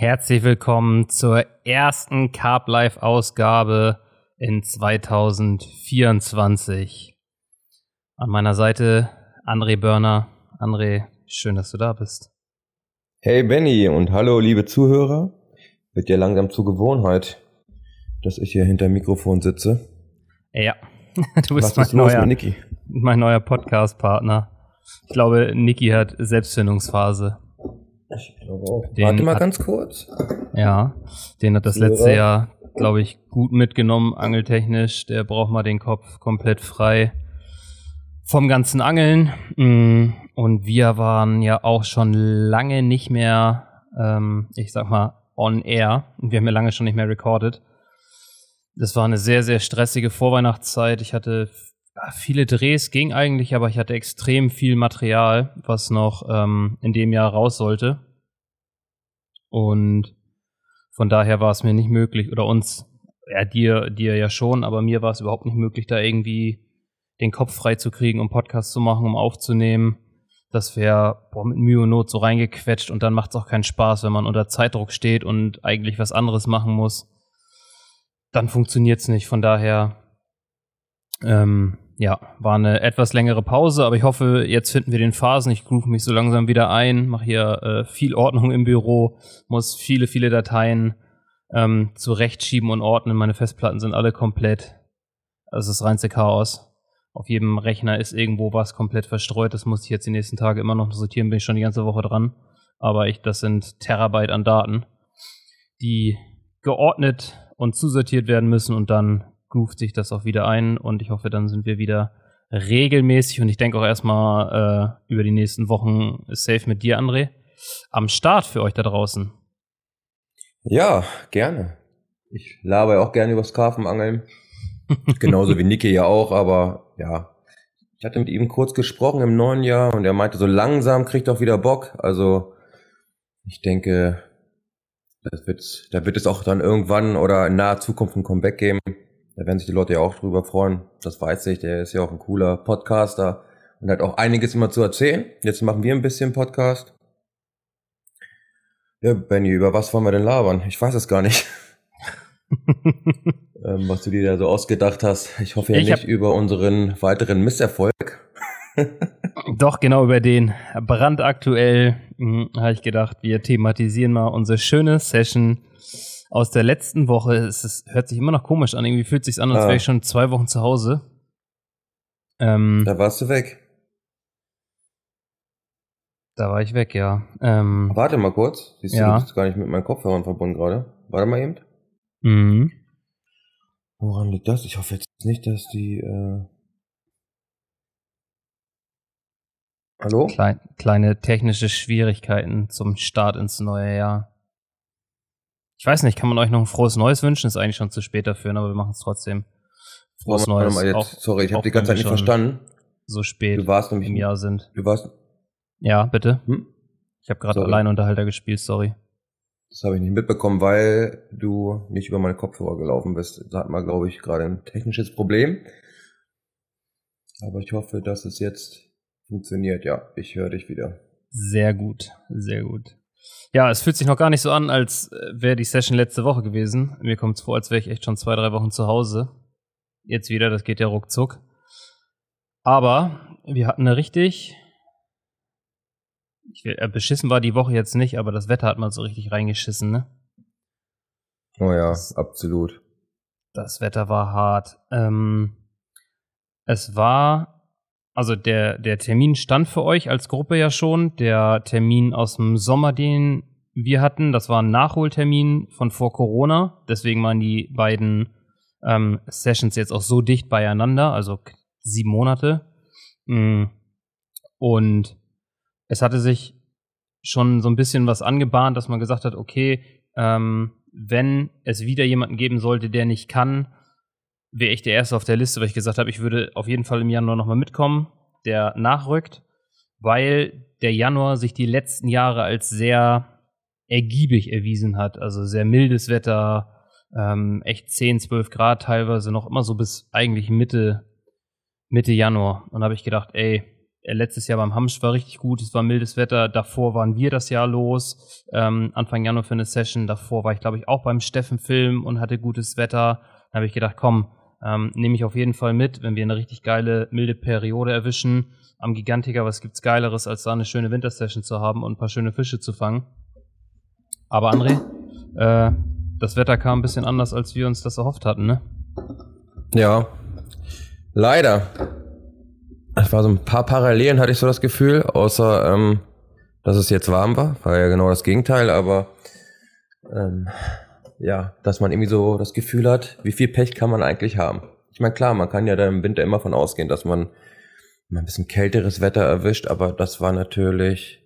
Herzlich willkommen zur ersten Carb Life Ausgabe in 2024. An meiner Seite André Börner. André, schön, dass du da bist. Hey Benny und hallo liebe Zuhörer. Wird dir langsam zur Gewohnheit, dass ich hier hinter dem Mikrofon sitze. Ja, du bist Was mein, neuer, mein neuer Podcast-Partner. Ich glaube, Niki hat Selbstfindungsphase. Ich glaube auch. Den Warte mal hat, ganz kurz. Ja, den hat das Führer. letzte Jahr, glaube ich, gut mitgenommen, angeltechnisch. Der braucht mal den Kopf komplett frei vom ganzen Angeln. Mm, und wir waren ja auch schon lange nicht mehr, ähm, ich sag mal, on air. Wir haben ja lange schon nicht mehr recorded. Das war eine sehr, sehr stressige Vorweihnachtszeit. Ich hatte viele Drehs ging eigentlich, aber ich hatte extrem viel Material, was noch ähm, in dem Jahr raus sollte. Und von daher war es mir nicht möglich, oder uns, ja, dir, dir ja schon, aber mir war es überhaupt nicht möglich, da irgendwie den Kopf frei zu kriegen, um Podcasts zu machen, um aufzunehmen. Das wäre mit Mühe und Not so reingequetscht und dann macht es auch keinen Spaß, wenn man unter Zeitdruck steht und eigentlich was anderes machen muss. Dann funktioniert es nicht. Von daher ähm, ja, war eine etwas längere Pause, aber ich hoffe, jetzt finden wir den Phasen. Ich groove mich so langsam wieder ein, mache hier äh, viel Ordnung im Büro, muss viele, viele Dateien ähm, zurechtschieben und ordnen. Meine Festplatten sind alle komplett. Ist das reinste Chaos. Auf jedem Rechner ist irgendwo was komplett verstreut. Das muss ich jetzt die nächsten Tage immer noch sortieren, bin ich schon die ganze Woche dran. Aber ich, das sind Terabyte an Daten, die geordnet und zusortiert werden müssen und dann groovt sich das auch wieder ein und ich hoffe, dann sind wir wieder regelmäßig und ich denke auch erstmal äh, über die nächsten Wochen safe mit dir, André, am Start für euch da draußen. Ja, gerne. Ich laber ja auch gerne übers Karpfenangeln. Genauso wie Niki ja auch, aber ja. Ich hatte mit ihm kurz gesprochen im neuen Jahr und er meinte, so langsam kriegt er auch wieder Bock. Also ich denke, das wird, da wird es auch dann irgendwann oder in naher Zukunft ein Comeback geben. Da werden sich die Leute ja auch drüber freuen. Das weiß ich. Der ist ja auch ein cooler Podcaster und hat auch einiges immer zu erzählen. Jetzt machen wir ein bisschen Podcast. Ja, Benny, über was wollen wir denn labern? Ich weiß es gar nicht. ähm, was du dir da so ausgedacht hast. Ich hoffe ja ich nicht über unseren weiteren Misserfolg. Doch, genau über den. Brandaktuell hm, habe ich gedacht, wir thematisieren mal unsere schöne Session aus der letzten Woche. Es ist, hört sich immer noch komisch an. Irgendwie fühlt sich an, als ah. wäre ich schon zwei Wochen zu Hause. Ähm, da warst du weg. Da war ich weg, ja. Ähm, Warte mal kurz. Siehst du, ja. du bist gar nicht mit meinen Kopfhörern verbunden gerade. Warte mal eben. Mhm. Woran liegt das? Ich hoffe jetzt nicht, dass die. Äh Hallo? Klein, kleine technische Schwierigkeiten zum Start ins neue Jahr. Ich weiß nicht, kann man euch noch ein frohes Neues wünschen? Ist eigentlich schon zu spät dafür, aber wir machen es trotzdem. Frohes Neues. Mal jetzt, auch, sorry, ich habe die ganze Zeit nicht verstanden. So spät du warst nämlich im Jahr sind. Du warst. Ja, bitte. Hm? Ich habe gerade Alleinunterhalter gespielt, sorry. Das habe ich nicht mitbekommen, weil du nicht über meine Kopfhörer gelaufen bist. Da hat man, glaube ich, gerade ein technisches Problem. Aber ich hoffe, dass es jetzt funktioniert. Ja, ich höre dich wieder. Sehr gut, sehr gut. Ja, es fühlt sich noch gar nicht so an, als äh, wäre die Session letzte Woche gewesen. Mir kommt es vor, als wäre ich echt schon zwei, drei Wochen zu Hause. Jetzt wieder, das geht ja ruckzuck. Aber wir hatten eine richtig. Ich will, äh, beschissen war die Woche jetzt nicht, aber das Wetter hat mal so richtig reingeschissen, ne? Oh ja, das, absolut. Das Wetter war hart. Ähm, es war also der, der Termin stand für euch als Gruppe ja schon. Der Termin aus dem Sommer, den wir hatten, das war ein Nachholtermin von vor Corona. Deswegen waren die beiden ähm, Sessions jetzt auch so dicht beieinander, also sieben Monate. Mm. Und es hatte sich schon so ein bisschen was angebahnt, dass man gesagt hat, okay, ähm, wenn es wieder jemanden geben sollte, der nicht kann, wäre ich der Erste auf der Liste, weil ich gesagt habe, ich würde auf jeden Fall im Januar nochmal mitkommen, der nachrückt, weil der Januar sich die letzten Jahre als sehr ergiebig erwiesen hat. Also sehr mildes Wetter, ähm, echt 10, 12 Grad teilweise, noch immer so bis eigentlich Mitte, Mitte Januar. Und da habe ich gedacht, ey, Äh, letztes Jahr beim Hamsch war richtig gut, es war mildes Wetter. Davor waren wir das Jahr los, ähm, Anfang Januar für eine Session. Davor war ich, glaube ich, auch beim Steffen Film und hatte gutes Wetter. Da habe ich gedacht, komm, ähm, nehme ich auf jeden Fall mit, wenn wir eine richtig geile, milde Periode erwischen. Am Gigantiker, was gibt's Geileres, als da eine schöne Wintersession zu haben und ein paar schöne Fische zu fangen. Aber André, äh, das Wetter kam ein bisschen anders, als wir uns das erhofft hatten, ne? Ja, leider. Es war so ein paar Parallelen, hatte ich so das Gefühl, außer ähm, dass es jetzt warm war, war ja genau das Gegenteil, aber ähm, ja, dass man irgendwie so das Gefühl hat, wie viel Pech kann man eigentlich haben. Ich meine, klar, man kann ja da im Winter immer von ausgehen, dass man ein bisschen kälteres Wetter erwischt, aber das war natürlich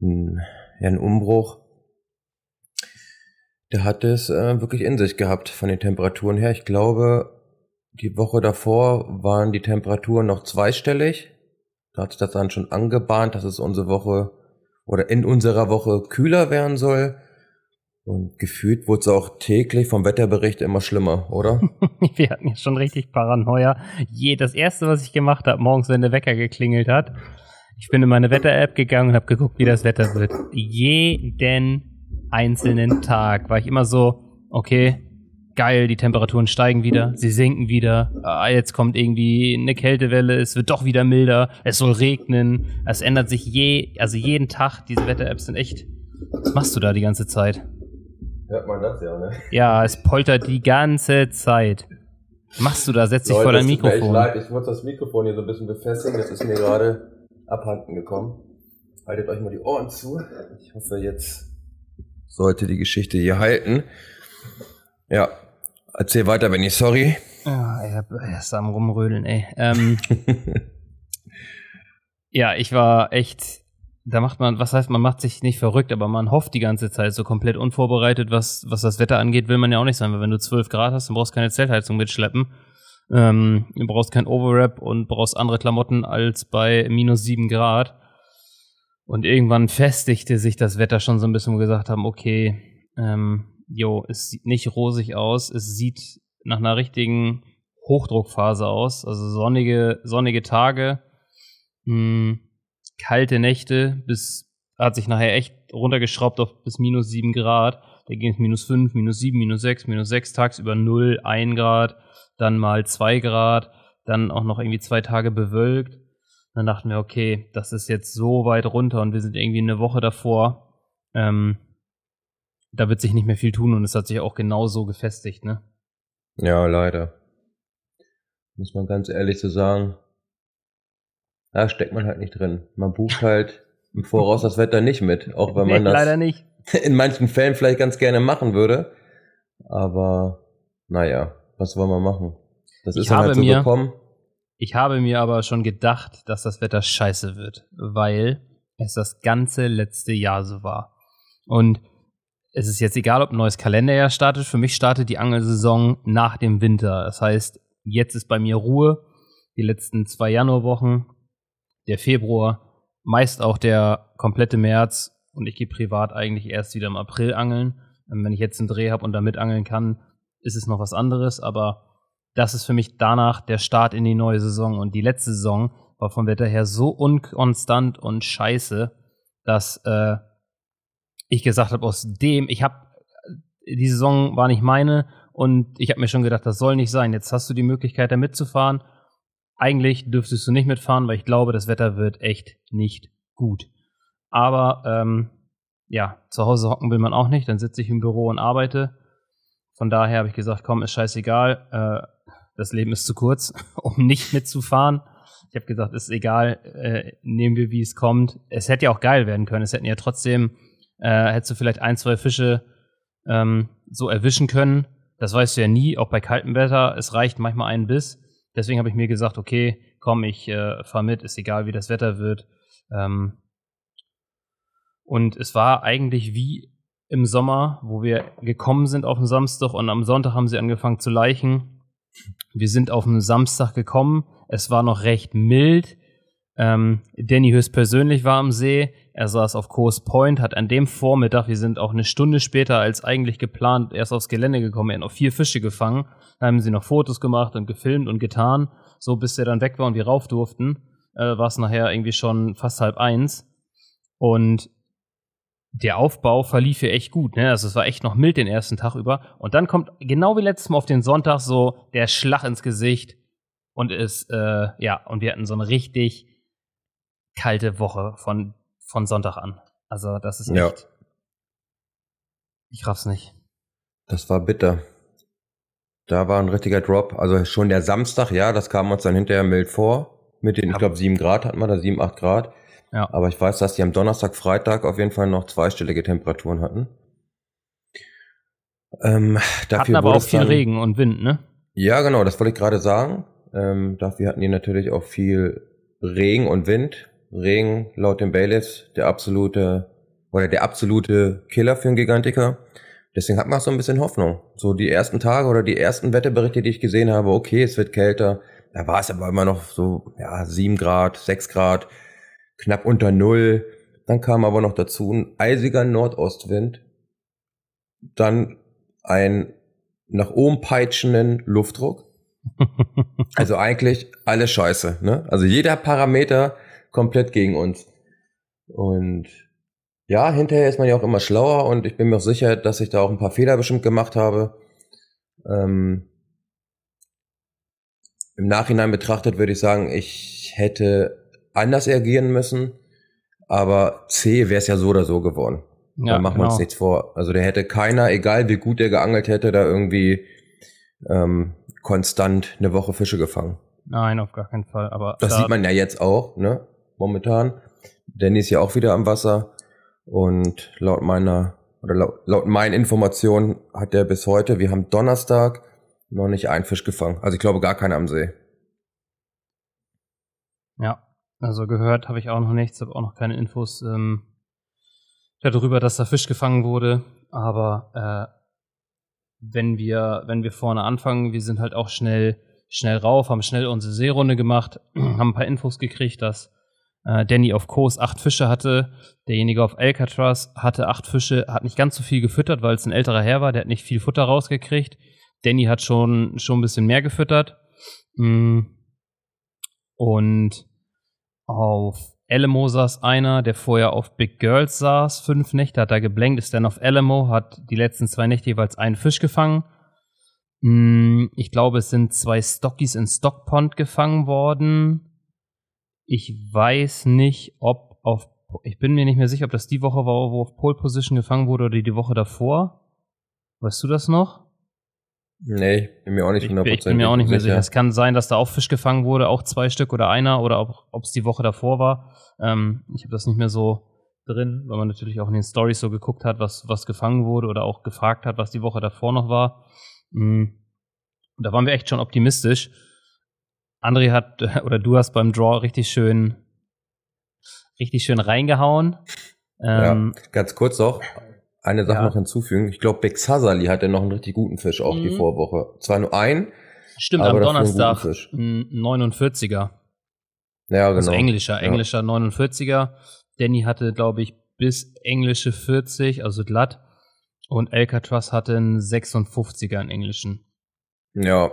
ein, ja, ein Umbruch. Der hat es äh, wirklich in sich gehabt von den Temperaturen her. Ich glaube, die Woche davor waren die Temperaturen noch zweistellig. Da hat sich das dann schon angebahnt, dass es unsere Woche oder in unserer Woche kühler werden soll. Und gefühlt wurde es auch täglich vom Wetterbericht immer schlimmer, oder? Wir hatten ja schon richtig Paranoia. Je, das erste, was ich gemacht habe, morgens, wenn der Wecker geklingelt hat, ich bin in meine Wetter-App gegangen und habe geguckt, wie das Wetter wird. Jeden einzelnen Tag war ich immer so, okay, geil, die Temperaturen steigen wieder, sie sinken wieder, ah, jetzt kommt irgendwie eine Kältewelle, es wird doch wieder milder, es soll regnen, es ändert sich je, also jeden Tag, diese Wetter-Apps sind echt, was machst du da die ganze Zeit? Hört man das ja, ne? Ja, es poltert die ganze Zeit. Machst du da? Setz dich vor dein Mikrofon. Tut mir echt leid, ich muss das Mikrofon hier so ein bisschen befestigen, das ist mir gerade abhanden gekommen. Haltet euch mal die Ohren zu. Ich hoffe, jetzt sollte die Geschichte hier halten. Ja, Erzähl weiter, Benny, sorry. Ja, er ist am Rumrödeln, ey. Ähm, ja, ich war echt, da macht man, was heißt, man macht sich nicht verrückt, aber man hofft die ganze Zeit so komplett unvorbereitet, was, was das Wetter angeht, will man ja auch nicht sein, weil wenn du 12 Grad hast, dann brauchst du keine Zeltheizung mitschleppen. Ähm, du brauchst kein Overwrap und brauchst andere Klamotten als bei minus 7 Grad. Und irgendwann festigte sich das Wetter schon so ein bisschen, wo wir gesagt haben, okay, ähm, jo, es sieht nicht rosig aus, es sieht nach einer richtigen Hochdruckphase aus, also sonnige, sonnige Tage, mh, hm, kalte Nächte, bis hat sich nachher echt runtergeschraubt auf bis minus 7 Grad. Da ging es minus 5, minus 7, minus 6, minus 6 tagsüber 0, 1 Grad, dann mal 2 Grad, dann auch noch irgendwie zwei Tage bewölkt. Dann dachten wir, okay, das ist jetzt so weit runter und wir sind irgendwie eine Woche davor. Ähm, da wird sich nicht mehr viel tun und es hat sich auch genau so gefestigt, ne? Ja, leider. Muss man ganz ehrlich so sagen. Da steckt man halt nicht drin. Man bucht halt im Voraus das Wetter nicht mit, auch wenn man nee, das leider nicht. in manchen Fällen vielleicht ganz gerne machen würde. Aber naja, was wollen wir machen? Das ist dann halt so mir, gekommen. Ich habe mir aber schon gedacht, dass das Wetter scheiße wird, weil es das ganze letzte Jahr so war. Und es ist jetzt egal, ob ein neues Kalenderjahr startet. Für mich startet die Angelsaison nach dem Winter. Das heißt, jetzt ist bei mir Ruhe. Die letzten zwei Januarwochen, der Februar, meist auch der komplette März. Und ich gehe privat eigentlich erst wieder im April angeln. Und wenn ich jetzt einen Dreh habe und damit angeln kann, ist es noch was anderes. Aber das ist für mich danach der Start in die neue Saison. Und die letzte Saison war vom Wetter her so unkonstant und scheiße, dass äh, ich gesagt habe, aus dem, ich habe, die Saison war nicht meine und ich habe mir schon gedacht, das soll nicht sein. Jetzt hast du die Möglichkeit, da mitzufahren. Eigentlich dürftest du nicht mitfahren, weil ich glaube, das Wetter wird echt nicht gut. Aber ähm, ja, zu Hause hocken will man auch nicht, dann sitze ich im Büro und arbeite. Von daher habe ich gesagt, komm, ist scheißegal, äh, das Leben ist zu kurz, um nicht mitzufahren. Ich habe gesagt, ist egal, äh, nehmen wir, wie es kommt. Es hätte ja auch geil werden können. Es hätten ja trotzdem äh, hättest du vielleicht ein, zwei Fische ähm, so erwischen können. Das weißt du ja nie, auch bei kaltem Wetter. Es reicht manchmal ein Biss. Deswegen habe ich mir gesagt, okay, komm, ich äh, fahr mit, ist egal, wie das Wetter wird. Ähm, und es war eigentlich wie im Sommer, wo wir gekommen sind auf den Samstag und am Sonntag haben sie angefangen zu leichen. Wir sind auf den Samstag gekommen. Es war noch recht mild. Ähm, Danny höchstpersönlich war am See. Er saß auf Coast Point, hat an dem Vormittag, wir sind auch eine Stunde später als eigentlich geplant, erst aufs Gelände gekommen, er hat noch vier Fische gefangen. Da haben sie noch Fotos gemacht und gefilmt und getan, so bis er dann weg war und wir rauf durften. äh, war es nachher irgendwie schon fast halb eins. Und der Aufbau verlief hier echt gut, ne? Also es war echt noch mild den ersten Tag über. Und dann kommt genau wie letztes Mal auf den Sonntag so der Schlag ins Gesicht und ist, äh, ja, und wir hatten so eine richtig kalte Woche von, von Sonntag an. Also das ist echt. Ja. Ich raff's nicht. Das war bitter. Da war ein richtiger Drop. Also schon der Samstag, ja, das kam uns dann hinterher mild vor. Mit den, ja. ich glaube, sieben Grad hatten wir da, sieben, acht Grad. Ja. Aber ich weiß, dass die am Donnerstag, Freitag auf jeden Fall noch zweistellige Temperaturen hatten. Ähm, dafür hatten aber auch viel dann, Regen und Wind, ne? Ja, genau, das wollte ich gerade sagen. Ähm, dafür hatten die natürlich auch viel Regen und Wind. Regen laut dem Bailiffs der absolute oder der absolute Killer für einen Gigantiker. Deswegen hat man so ein bisschen Hoffnung. So die ersten Tage oder die ersten Wetterberichte, die ich gesehen habe, okay, es wird kälter. Da war es aber immer noch so, ja, sieben Grad, sechs Grad, knapp unter null. Dann kam aber noch dazu ein eisiger Nordostwind. Dann ein nach oben peitschenden Luftdruck. also eigentlich alles scheiße, ne? Also jeder Parameter komplett gegen uns. Und ja, hinterher ist man ja auch immer schlauer und ich bin mir auch sicher, dass ich da auch ein paar Fehler bestimmt gemacht habe. Ähm, Im Nachhinein betrachtet würde ich sagen, ich hätte anders reagieren müssen, aber C wäre es ja so oder so geworden. Ja, da machen genau. wir uns nichts vor. Also der hätte keiner, egal wie gut der geangelt hätte, da irgendwie ähm, konstant eine Woche Fische gefangen. Nein, auf gar keinen Fall. Aber das da sieht man ja jetzt auch, ne? Momentan. Danny ist ja auch wieder am Wasser. Und laut meiner, oder laut, laut meinen Informationen hat er bis heute, wir haben Donnerstag, noch nicht einen Fisch gefangen. Also ich glaube gar keiner am See. Ja, also gehört habe ich auch noch nichts, habe auch noch keine Infos ähm, darüber, dass da Fisch gefangen wurde. Aber äh, wenn wir, wenn wir vorne anfangen, wir sind halt auch schnell, schnell rauf, haben schnell unsere Seerunde gemacht, haben ein paar Infos gekriegt, dass Danny auf Kurs acht Fische hatte. Derjenige auf Alcatraz hatte acht Fische, hat nicht ganz so viel gefüttert, weil es ein älterer Herr war, der hat nicht viel Futter rausgekriegt. Danny hat schon, schon ein bisschen mehr gefüttert. Mm. Und auf Alamo saß einer, der vorher auf Big Girls saß, fünf Nächte, hat da geblenkt, ist dann auf Alamo, hat die letzten zwei Nächte jeweils einen Fisch gefangen. Mm, ich glaube, es sind zwei Stockies in Stockpond gefangen worden. Ich weiß nicht, ob auf, ich bin mir nicht mehr sicher, ob das die Woche war, wo auf Pole Position gefangen wurde oder die Woche davor. Weißt du das noch? Nee, bin mir auch nicht 100% ich, ich bin mir auch nicht mehr sicher. sicher. Es kann sein, dass da auch Fisch gefangen wurde, auch zwei Stück oder einer, oder ob es die Woche davor war. Ähm, ich habe das nicht mehr so drin, weil man natürlich auch in den Stories so geguckt hat, was, was gefangen wurde oder auch gefragt hat, was die Woche davor noch war. Mhm. Da waren wir echt schon optimistisch. André hat, oder du hast beim Draw richtig schön, richtig schön reingehauen. Ähm, ja, ganz kurz noch, eine Sache ja. noch hinzufügen. Ich glaube, Beck Sazali hatte noch einen richtig guten Fisch auch mhm. die Vorwoche. Zwar nur ein. Stimmt, am Donnerstag ein 49er. Ja, genau. Also englischer, englischer ja. 49er. Danny hatte, glaube ich, bis englische 40, also glatt. Und Alcatraz hatte einen 56er in englischen. Ja,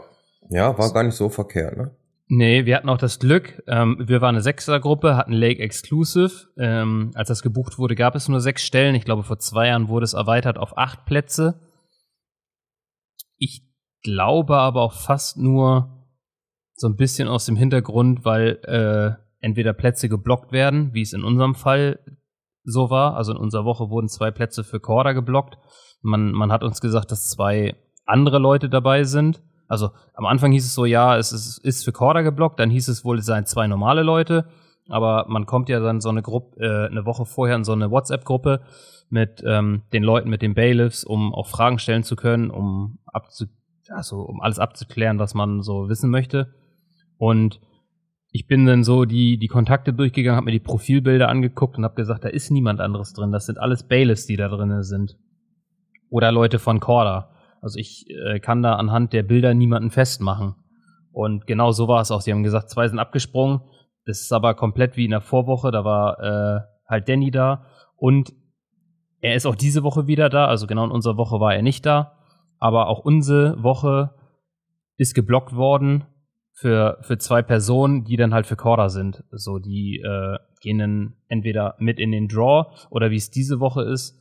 ja, war gar nicht so verkehrt, ne? Nee, wir hatten auch das Glück, ähm, wir waren eine Sechsergruppe, hatten Lake Exclusive. Ähm, als das gebucht wurde, gab es nur sechs Stellen. Ich glaube, vor zwei Jahren wurde es erweitert auf acht Plätze. Ich glaube aber auch fast nur so ein bisschen aus dem Hintergrund, weil äh, entweder Plätze geblockt werden, wie es in unserem Fall so war. Also in unserer Woche wurden zwei Plätze für Corda geblockt. Man, man hat uns gesagt, dass zwei andere Leute dabei sind. Also am Anfang hieß es so, ja, es ist, ist für Corda geblockt, dann hieß es wohl, es seien zwei normale Leute, aber man kommt ja dann so eine Gruppe, äh, eine Woche vorher in so eine WhatsApp-Gruppe mit ähm, den Leuten, mit den Bailiffs, um auch Fragen stellen zu können, um abzu also um alles abzuklären, was man so wissen möchte. Und ich bin dann so die, die Kontakte durchgegangen, habe mir die Profilbilder angeguckt und habe gesagt, da ist niemand anderes drin. Das sind alles Bailiffs, die da drin sind. Oder Leute von Corda. Also ich äh, kann da anhand der Bilder niemanden festmachen. Und genau so war es auch. Sie haben gesagt, zwei sind abgesprungen. Das ist aber komplett wie in der Vorwoche. Da war äh, halt Danny da. Und er ist auch diese Woche wieder da. Also genau in unserer Woche war er nicht da. Aber auch unsere Woche ist geblockt worden. für, für zwei Personen, die dann halt für Corda sind. So, die äh, gehen dann entweder mit in den Draw oder wie es diese Woche ist,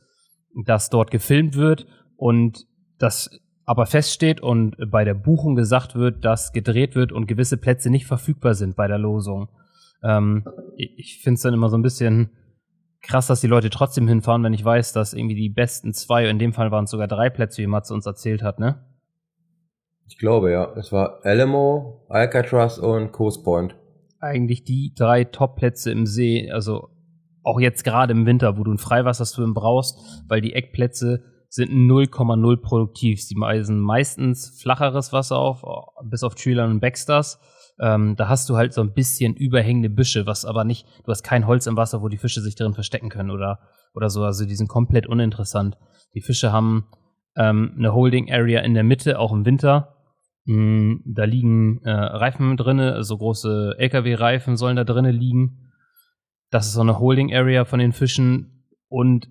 dass dort gefilmt wird und das aber feststeht und bei der Buchung gesagt wird, dass gedreht wird und gewisse Plätze nicht verfügbar sind bei der Losung. Ähm, ich finde es dann immer so ein bisschen krass, dass die Leute trotzdem hinfahren, wenn ich weiß, dass irgendwie die besten zwei, in dem Fall waren es sogar drei Plätze, wie Matze uns erzählt hat, ne? Ich glaube, ja. Es war Alamo, Alcatraz und Coast Point. Eigentlich die drei Top-Plätze im See, also auch jetzt gerade im Winter, wo du einen Freiwasserswim brauchst, weil die Eckplätze sind 0,0 produktiv. Sie weisen meistens flacheres Wasser auf, bis auf Treeland und Backstars. Ähm, da hast du halt so ein bisschen überhängende Büsche, was aber nicht, du hast kein Holz im Wasser, wo die Fische sich drin verstecken können oder, oder so. Also die sind komplett uninteressant. Die Fische haben ähm, eine Holding Area in der Mitte, auch im Winter. Mm, da liegen äh, Reifen drinne, so große LKW-Reifen sollen da drinnen liegen. Das ist so eine Holding Area von den Fischen und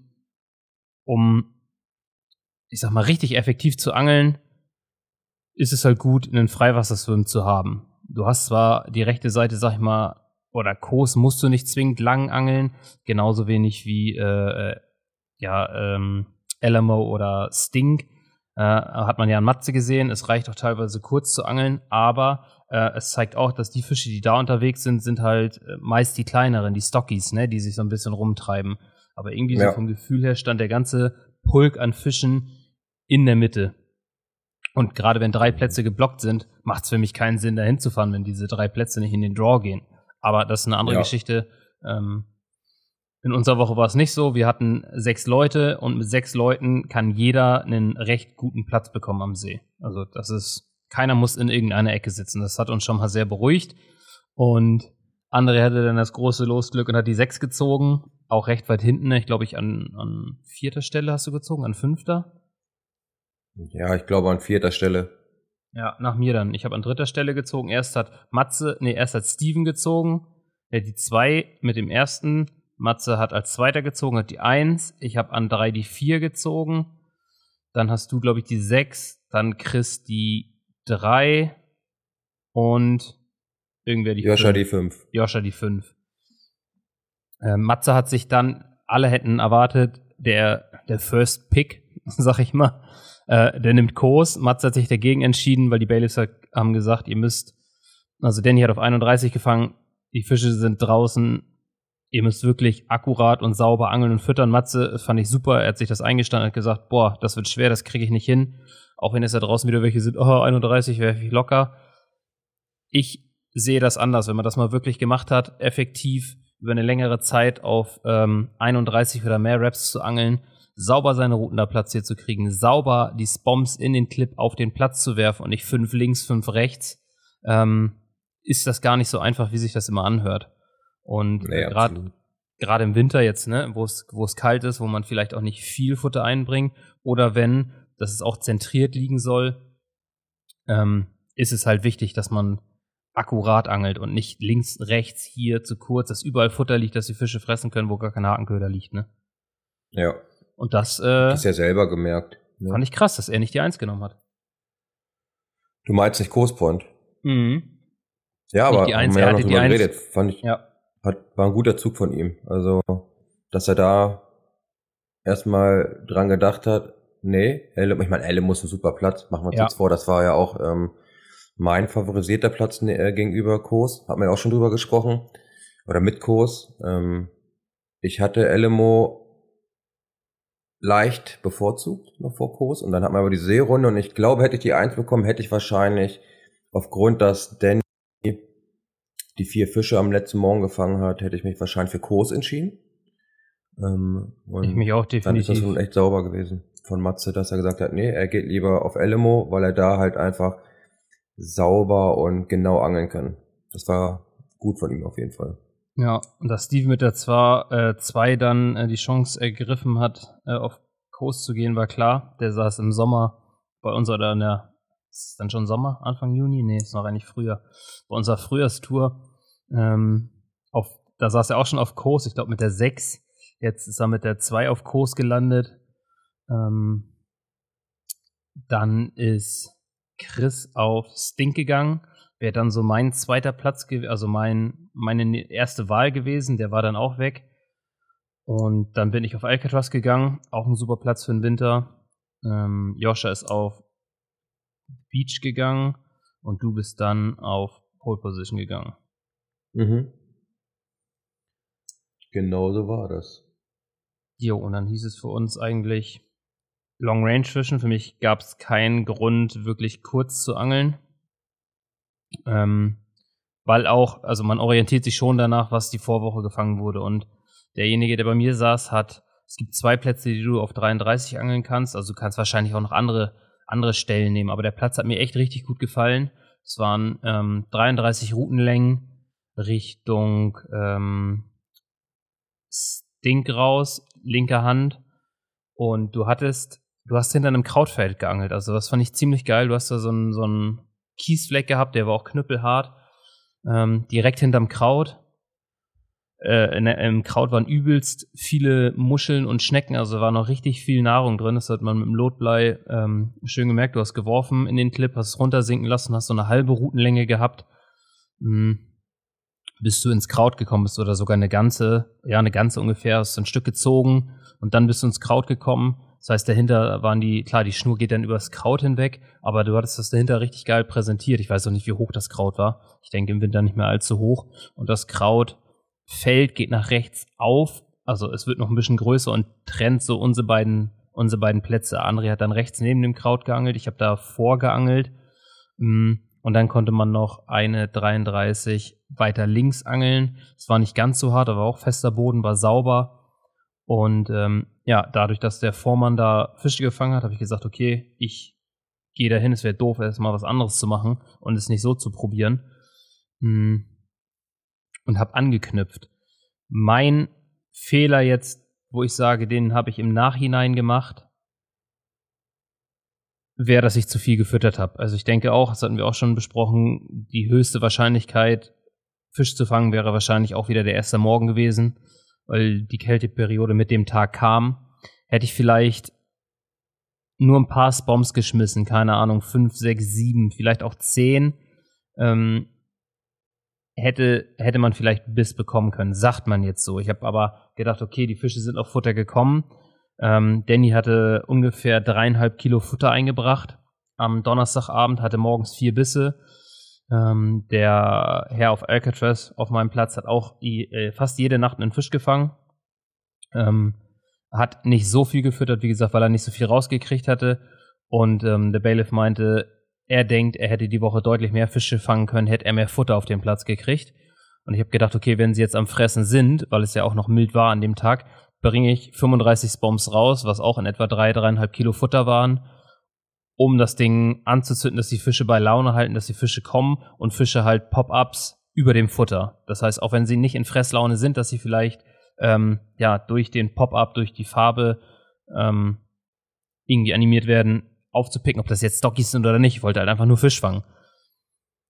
um, ich sag mal, richtig effektiv zu angeln, ist es halt gut, einen Freiwasserswim zu haben. Du hast zwar die rechte Seite, sag ich mal, oder Kurs musst du nicht zwingend lang angeln, genauso wenig wie äh, äh ja, ähm, Alamo oder Stink. Äh, hat man ja an Matze gesehen. Es reicht auch teilweise kurz zu angeln, aber äh, es zeigt auch, dass die Fische, die da unterwegs sind, sind halt äh, meist die kleineren, die Stockies, ne, die sich so ein bisschen rumtreiben. Aber irgendwie ja. so vom Gefühl her stand der ganze Pulk an Fischen in der Mitte. Und gerade wenn drei Plätze geblockt sind, macht es für mich keinen Sinn, da hinzufahren, wenn diese drei Plätze nicht in den Draw gehen. Aber das ist eine andere ja. Geschichte. Ähm, in unserer Woche war es nicht so. Wir hatten sechs Leute und mit sechs Leuten kann jeder einen recht guten Platz bekommen am See. Also das ist, keiner muss in irgendeiner Ecke sitzen. Das hat uns schon mal sehr beruhigt. Und André hatte dann das große Losglück und hat die sechs gezogen. Auch recht weit hinten. Ich glaube, ich an, an vierter Stelle hast du gezogen, an fünfter. Ja, ich glaube an vierter Stelle. Ja, nach mir dann. Ich habe an dritter Stelle gezogen. Erst hat Matze, nee, erst hat Steven gezogen. Ja, die zwei mit dem ersten Matze hat als Zweiter gezogen, hat die 1. Ich habe an 3 die 4 gezogen. Dann hast du, glaube ich, die 6. Dann Chris die 3. Und irgendwer die Joscha fünf. die 5. Joscha die 5. Äh, Matze hat sich dann, alle hätten erwartet, der, der First Pick, sag ich mal, äh, der nimmt Kurs. Matze hat sich dagegen entschieden, weil die Bailiffs haben gesagt, ihr müsst, also Danny hat auf 31 gefangen, die Fische sind draußen, ihr müsst wirklich akkurat und sauber angeln und füttern. Matze fand ich super. Er hat sich das eingestanden, hat gesagt, boah, das wird schwer, das kriege ich nicht hin. Auch wenn es da draußen wieder welche sind, oh, 31 werfe ich locker. Ich sehe das anders, wenn man das mal wirklich gemacht hat, effektiv über eine längere Zeit auf ähm, 31 oder mehr Reps zu angeln, sauber seine Routen da platziert zu kriegen, sauber die Spoms in den Clip auf den Platz zu werfen und nicht fünf links, fünf rechts, ähm, ist das gar nicht so einfach, wie sich das immer anhört. Und nee, gerade gerade im Winter jetzt, ne, wo es wo es kalt ist, wo man vielleicht auch nicht viel Futter einbringt oder wenn, dass es auch zentriert liegen soll, ähm, ist es halt wichtig, dass man akkurat angelt und nicht links, rechts, hier zu kurz, dass überall Futter liegt, dass die Fische fressen können, wo gar kein Hakenköder liegt, ne? Ja. Und das, äh, das ist ja selber gemerkt. Ne? Fand ich krass, dass er nicht die Eins genommen hat. Du meinst nicht Coastpoint? Mhm. Ja, aber die Eins, er ja hatte die Eins. Geredet, fand ich. Ja hat, war ein guter Zug von ihm. Also, dass er da erstmal dran gedacht hat, nee, Elle, ich meine, Elle muss ein super Platz, machen wir uns ja. jetzt vor, das war ja auch ähm, mein favorisierter Platz äh, gegenüber Kurs, hat man ja auch schon drüber gesprochen, oder mit Kurs. Ähm, ich hatte Elemo leicht bevorzugt noch vor Kurs und dann hat man aber die Seerunde und ich glaube, hätte ich die Eins bekommen, hätte ich wahrscheinlich aufgrund, dass Danny die vier Fische am letzten Morgen gefangen hat, hätte ich mich wahrscheinlich für Kurs entschieden. Ähm, ich mich auch definitiv. Dann ist das schon echt sauber gewesen von Matze, dass er gesagt hat, nee, er geht lieber auf Elemo, weil er da halt einfach sauber und genau angeln kann. Das war gut von ihm auf jeden Fall. Ja, und dass Steve mit der 2 äh, dann äh, die Chance ergriffen hat, äh, auf Coast zu gehen, war klar. Der saß im Sommer bei uns oder in der ist dann schon Sommer, Anfang Juni? Nee, ist noch eigentlich früher. Bei unserer Frühjahrstour, ähm, auf, da saß er auch schon auf Kurs, ich glaube mit der 6. Jetzt ist er mit der 2 auf Kurs gelandet. Ähm, dann ist Chris auf Stink gegangen. Wäre dann so mein zweiter Platz, also mein, meine erste Wahl gewesen. Der war dann auch weg. Und dann bin ich auf Alcatraz gegangen, auch ein super Platz für den Winter. Ähm, Joscha ist auf Beach gegangen und du bist dann auf Pole Position gegangen. Mhm. Genau so war das. Jo, und dann hieß es für uns eigentlich Long Range Fischen. Für mich gab es keinen Grund, wirklich kurz zu angeln. Ähm, weil auch, also man orientiert sich schon danach, was die Vorwoche gefangen wurde. Und derjenige, der bei mir saß, hat, es gibt zwei Plätze, die du auf 33 angeln kannst. Also du kannst wahrscheinlich auch noch andere, andere Stellen nehmen. Aber der Platz hat mir echt richtig gut gefallen. Es waren ähm, 33 Routenlängen Richtung ähm, Stink raus, linker Hand. Und du hattest, du hast hinter einem Krautfeld geangelt. Also das fand ich ziemlich geil. Du hast da so einen, so einen Kiesfleck gehabt, der war auch knüppelhart. Ähm, direkt hinterm Kraut. Äh, in, Im Kraut waren übelst viele Muscheln und Schnecken, also war noch richtig viel Nahrung drin. Das hat man mit dem Lotblei ähm, schön gemerkt. Du hast geworfen in den Clip, hast runtersinken lassen, hast so eine halbe Routenlänge gehabt. Mhm bis du ins Kraut gekommen bist oder sogar eine ganze, ja, eine ganze ungefähr, hast ein Stück gezogen und dann bist du ins Kraut gekommen. Das heißt, dahinter waren die, klar, die Schnur geht dann übers Kraut hinweg, aber du hattest das dahinter richtig geil präsentiert. Ich weiß auch nicht, wie hoch das Kraut war. Ich denke im Winter nicht mehr allzu hoch. Und das Krautfeld geht nach rechts auf, also es wird noch ein bisschen größer und trennt so unsere beiden, unsere beiden Plätze. André hat dann rechts neben dem Kraut geangelt, ich habe da vorgeangelt. Mm, und dann konnte man noch eine 33 weiter links angeln. Es war nicht ganz so hart, aber auch fester Boden, war sauber. Und ähm, ja, dadurch, dass der Vormann da Fische gefangen hat, habe ich gesagt, okay, ich gehe dahin. Es wäre doof, erstmal was anderes zu machen und es nicht so zu probieren. Hm. Und habe angeknüpft. Mein Fehler jetzt, wo ich sage, den habe ich im Nachhinein gemacht, wäre, dass ich zu viel gefüttert habe. Also ich denke auch, das hatten wir auch schon besprochen, die höchste Wahrscheinlichkeit, Fisch zu fangen, wäre wahrscheinlich auch wieder der erste Morgen gewesen, weil die Kälteperiode mit dem Tag kam. Hätte ich vielleicht nur ein paar Spoms geschmissen, keine Ahnung, fünf, sechs, sieben, vielleicht auch zehn, ähm, hätte, hätte man vielleicht Biss bekommen können, sagt man jetzt so. Ich habe aber gedacht, okay, die Fische sind auf Futter gekommen ähm, Danny hatte ungefähr dreieinhalb Kilo Futter eingebracht. Am Donnerstagabend hatte morgens vier Bisse. Ähm, der Herr auf Alcatraz auf meinem Platz hat auch äh, fast jede Nacht einen Fisch gefangen. Ähm, hat nicht so viel gefüttert, wie gesagt, weil er nicht so viel rausgekriegt hatte. Und ähm, der Bailiff meinte, er denkt, er hätte die Woche deutlich mehr Fische fangen können, hätte er mehr Futter auf den Platz gekriegt. Und ich habe gedacht, okay, wenn sie jetzt am Fressen sind, weil es ja auch noch mild war an dem Tag, bringe ich 35 Bombs raus, was auch in etwa drei, dreieinhalb Kilo Futter waren, um das Ding anzuzünden, dass die Fische bei Laune halten, dass die Fische kommen und Fische halt Pop-ups über dem Futter. Das heißt, auch wenn sie nicht in Fresslaune sind, dass sie vielleicht ähm, ja durch den Pop-up, durch die Farbe ähm, irgendwie animiert werden, aufzupicken, ob das jetzt Stockies sind oder nicht. Ich wollte halt einfach nur Fisch fangen.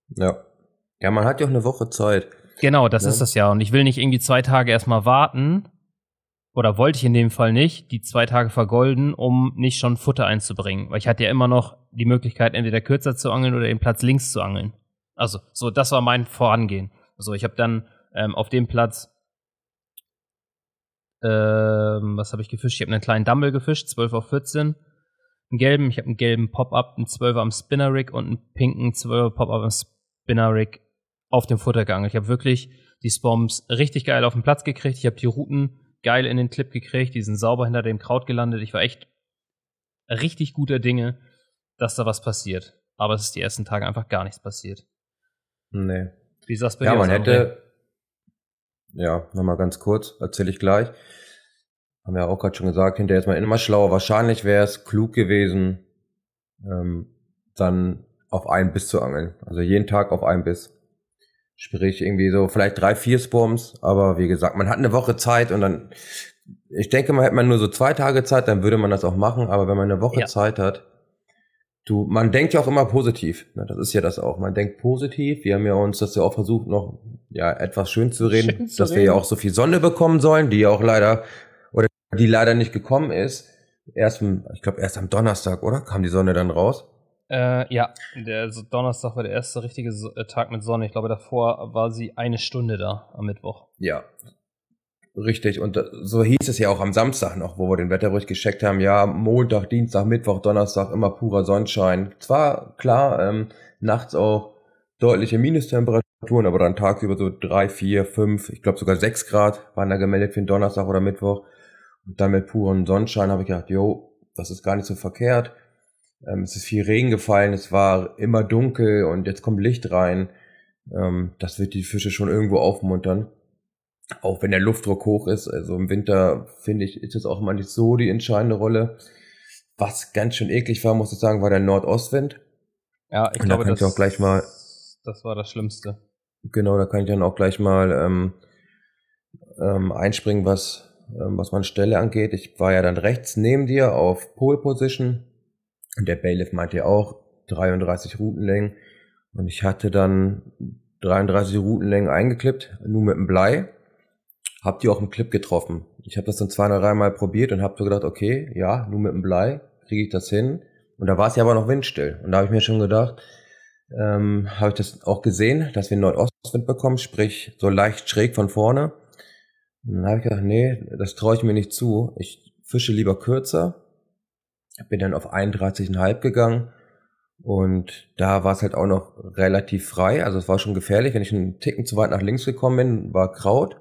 Ja. Ja, man hat ja auch eine Woche Zeit. Genau, das ja. ist das ja. Und ich will nicht irgendwie zwei Tage erstmal warten, oder wollte ich in dem Fall nicht, die zwei Tage vergolden, um nicht schon Futter einzubringen. Weil ich hatte ja immer noch die Möglichkeit, entweder kürzer zu angeln oder den Platz links zu angeln. Also, so, das war mein Vorangehen. Also, ich habe dann ähm, auf dem Platz, ähm, was habe ich gefischt? Ich habe einen kleinen Dumble gefischt, 12 auf 14. Einen gelben, ich habe einen gelben Pop-Up, einen 12 am Spinner Rig und einen pinken 12 Pop-Up am Spinner Rig auf dem Futter geangelt. Ich habe wirklich die Spoms richtig geil auf den Platz gekriegt. Ich habe die Routen geil in den Clip gekriegt, die sind sauber hinter dem Kraut gelandet. Ich war echt richtig guter Dinge, dass da was passiert. Aber es ist die ersten Tage einfach gar nichts passiert. Nee. Wie sagst du Ja, man hätte, ja, nochmal ganz kurz, erzähle ich gleich. Haben wir ja auch gerade schon gesagt, hinterher ist man immer schlauer. Wahrscheinlich wäre es klug gewesen, ähm, dann auf einen Biss zu angeln. Also jeden Tag auf einen Biss. Sprich, irgendwie so vielleicht drei, vier Sporms, aber wie gesagt, man hat eine Woche Zeit und dann, ich denke mal, hätte man nur so zwei Tage Zeit, dann würde man das auch machen, aber wenn man eine Woche ja. Zeit hat, du, man denkt ja auch immer positiv, ne? das ist ja das auch, man denkt positiv, wir haben ja uns das ja auch versucht, noch, ja, etwas schön zu reden, schön zu dass reden. wir ja auch so viel Sonne bekommen sollen, die ja auch leider, oder die leider nicht gekommen ist, erst, ich glaube erst am Donnerstag, oder? Kam die Sonne dann raus? Äh, ja, der Donnerstag war der erste richtige äh, Tag mit Sonne. Ich glaube, davor war sie eine Stunde da am Mittwoch. Ja, richtig. Und äh, so hieß es ja auch am Samstag noch, wo wir den Wetterbericht gescheckt haben. Ja, Montag, Dienstag, Mittwoch, Donnerstag immer purer Sonnenschein. Zwar klar, ähm, nachts auch deutliche Minustemperaturen, aber dann tagsüber so drei, vier, fünf, ich glaube sogar sechs Grad waren da gemeldet für den Donnerstag oder Mittwoch. Und dann mit purem Sonnenschein habe ich gedacht, jo, das ist gar nicht so verkehrt. Ähm, es ist viel Regen gefallen, es war immer dunkel und jetzt kommt Licht rein. Ähm, das wird die Fische schon irgendwo aufmuntern. Auch wenn der Luftdruck hoch ist. Also im Winter, finde ich, ist es auch immer nicht so die entscheidende Rolle. Was ganz schön eklig war, muss ich sagen, war der Nordostwind. Ja, ich und glaube, da kann das, ich auch gleich mal, das war das Schlimmste. Genau, da kann ich dann auch gleich mal ähm, ähm, einspringen, was, ähm, was meine Stelle angeht. Ich war ja dann rechts neben dir auf Pole Position und der Bailiff meinte ja auch 33 Routenlängen. Und ich hatte dann 33 Routenlängen eingeklippt, nur mit dem Blei. Hab die auch im Clip getroffen. Ich habe das dann zwei oder dreimal probiert und habe so gedacht, okay, ja, nur mit dem Blei kriege ich das hin. Und da war es ja aber noch windstill. Und da habe ich mir schon gedacht, ähm, habe ich das auch gesehen, dass wir Nordostwind bekommen, sprich so leicht schräg von vorne. Und dann habe ich gedacht, nee, das traue ich mir nicht zu. Ich fische lieber kürzer bin dann auf 31,5 gegangen und da war es halt auch noch relativ frei. Also es war schon gefährlich. Wenn ich einen Ticken zu weit nach links gekommen bin, war Kraut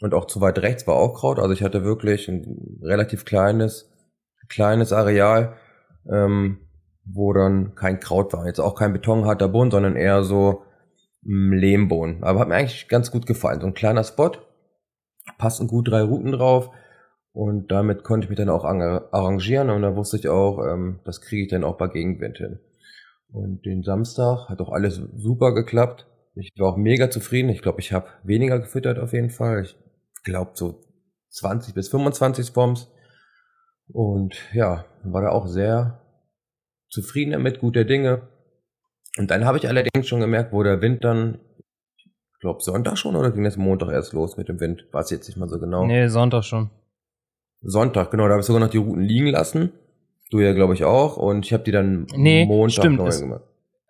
und auch zu weit rechts war auch Kraut. Also ich hatte wirklich ein relativ kleines, kleines Areal, ähm, wo dann kein Kraut war. Jetzt auch kein betonharter Boden, sondern eher so Lehmboden. Aber hat mir eigentlich ganz gut gefallen. So ein kleiner Spot, passen gut drei Routen drauf. Und damit konnte ich mich dann auch arrangieren und da wusste ich auch, ähm, das kriege ich dann auch bei Gegenwind hin. Und den Samstag hat auch alles super geklappt. Ich war auch mega zufrieden. Ich glaube, ich habe weniger gefüttert auf jeden Fall. Ich glaube so 20 bis 25 Spoms. Und ja, war da auch sehr zufrieden damit, guter Dinge. Und dann habe ich allerdings schon gemerkt, wo der Wind dann, ich glaube Sonntag schon oder ging das Montag erst los mit dem Wind? Es jetzt nicht mal so genau? Nee, Sonntag schon. Sonntag, genau, da habe ich sogar noch die Routen liegen lassen. Du ja, glaube ich, auch. Und ich habe die dann nee, Montag stimmt, neu gemacht.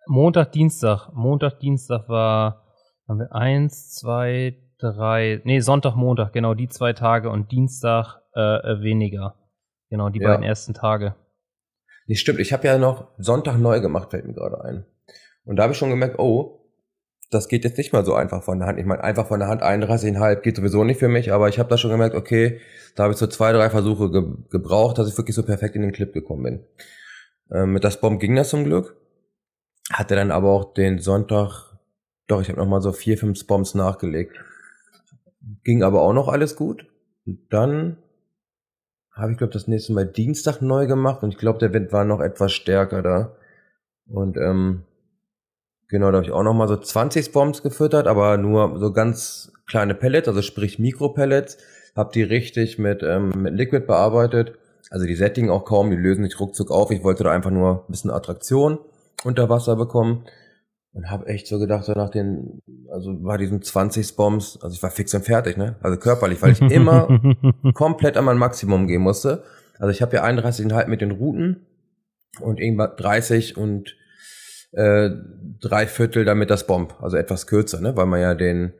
Montag, Dienstag. Montag, Dienstag war haben wir eins, zwei, drei, nee, Sonntag, Montag, genau, die zwei Tage und Dienstag äh, weniger. Genau, die ja. beiden ersten Tage. Nee, stimmt, ich habe ja noch Sonntag neu gemacht, fällt mir gerade ein. Und da habe ich schon gemerkt, oh, das geht jetzt nicht mal so einfach von der Hand. Ich meine, einfach von der Hand 31,5 geht sowieso nicht für mich, aber ich habe da schon gemerkt, okay, da habe ich so zwei, drei Versuche ge gebraucht, dass ich wirklich so perfekt in den Clip gekommen bin. Ähm, mit das Bomb ging das zum Glück. Hatte dann aber auch den Sonntag, doch, ich habe nochmal so vier, fünf Bombs nachgelegt. Ging aber auch noch alles gut. Und dann habe ich, glaube das nächste Mal Dienstag neu gemacht und ich glaube, der Wind war noch etwas stärker da. Und ähm, Genau, da habe ich auch nochmal so 20 Bombs gefüttert, aber nur so ganz kleine Pellets, also sprich Mikropellets. Hab die richtig mit, ähm, mit Liquid bearbeitet. Also die sättigen auch kaum, die lösen nicht ruckzuck auf. Ich wollte da einfach nur ein bisschen Attraktion unter Wasser bekommen. Und habe echt so gedacht, so nach den, also bei diesen 20 Bombs, also ich war fix und fertig, ne? Also körperlich, weil ich immer komplett an mein Maximum gehen musste. Also ich habe ja 31,5 mit den Routen und irgendwann 30 und äh, drei Viertel damit das Bomb, also etwas kürzer, ne? weil man ja den,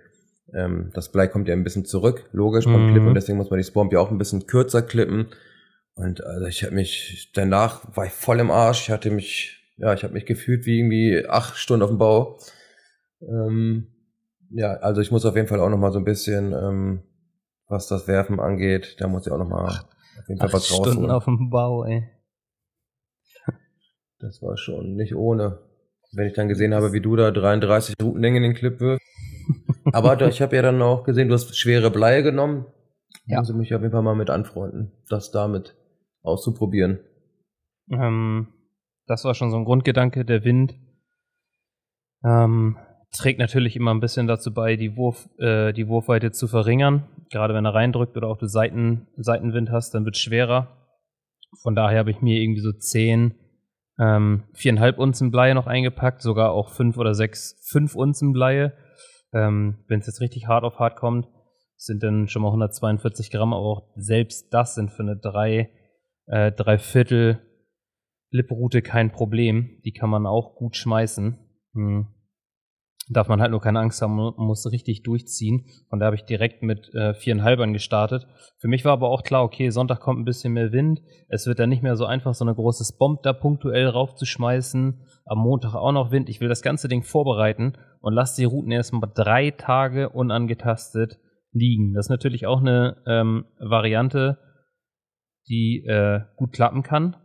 ähm, das Blei kommt ja ein bisschen zurück, logisch beim mhm. Klippen, deswegen muss man die Bomb ja auch ein bisschen kürzer klippen. Und also ich habe mich, danach war ich voll im Arsch, ich hatte mich, ja, ich habe mich gefühlt wie irgendwie acht Stunden auf dem Bau. Ähm, ja, also ich muss auf jeden Fall auch noch mal so ein bisschen, ähm, was das Werfen angeht, da muss ich auch noch mal auf jeden Fall acht was Stunden rausholen. auf dem Bau, ey. Das war schon nicht ohne. Wenn ich dann gesehen habe, wie du da 33 Routenlänge in den Clip wirfst. Aber ich habe ja dann auch gesehen, du hast schwere Bleie genommen. Ja. Muss ich mich auf jeden Fall mal mit anfreunden, das damit auszuprobieren. Ähm, das war schon so ein Grundgedanke. Der Wind ähm, trägt natürlich immer ein bisschen dazu bei, die, Wurf, äh, die Wurfweite zu verringern. Gerade wenn er reindrückt oder auch du Seiten, Seitenwind hast, dann wird es schwerer. Von daher habe ich mir irgendwie so 10 ähm, viereinhalb Unzen Bleie noch eingepackt, sogar auch fünf oder sechs, fünf Unzen Bleie. Ähm, Wenn es jetzt richtig hart auf hart kommt, sind dann schon mal 142 Gramm, aber auch selbst das sind für eine drei, äh, drei Viertel Lipprute kein Problem. Die kann man auch gut schmeißen. Hm. Darf man halt nur keine Angst haben, man muss richtig durchziehen. Und da habe ich direkt mit äh, viereinhalbern gestartet. Für mich war aber auch klar, okay, Sonntag kommt ein bisschen mehr Wind. Es wird dann nicht mehr so einfach, so eine große Bomb da punktuell raufzuschmeißen. Am Montag auch noch Wind. Ich will das ganze Ding vorbereiten und lasse die Routen erstmal drei Tage unangetastet liegen. Das ist natürlich auch eine ähm, Variante, die äh, gut klappen kann.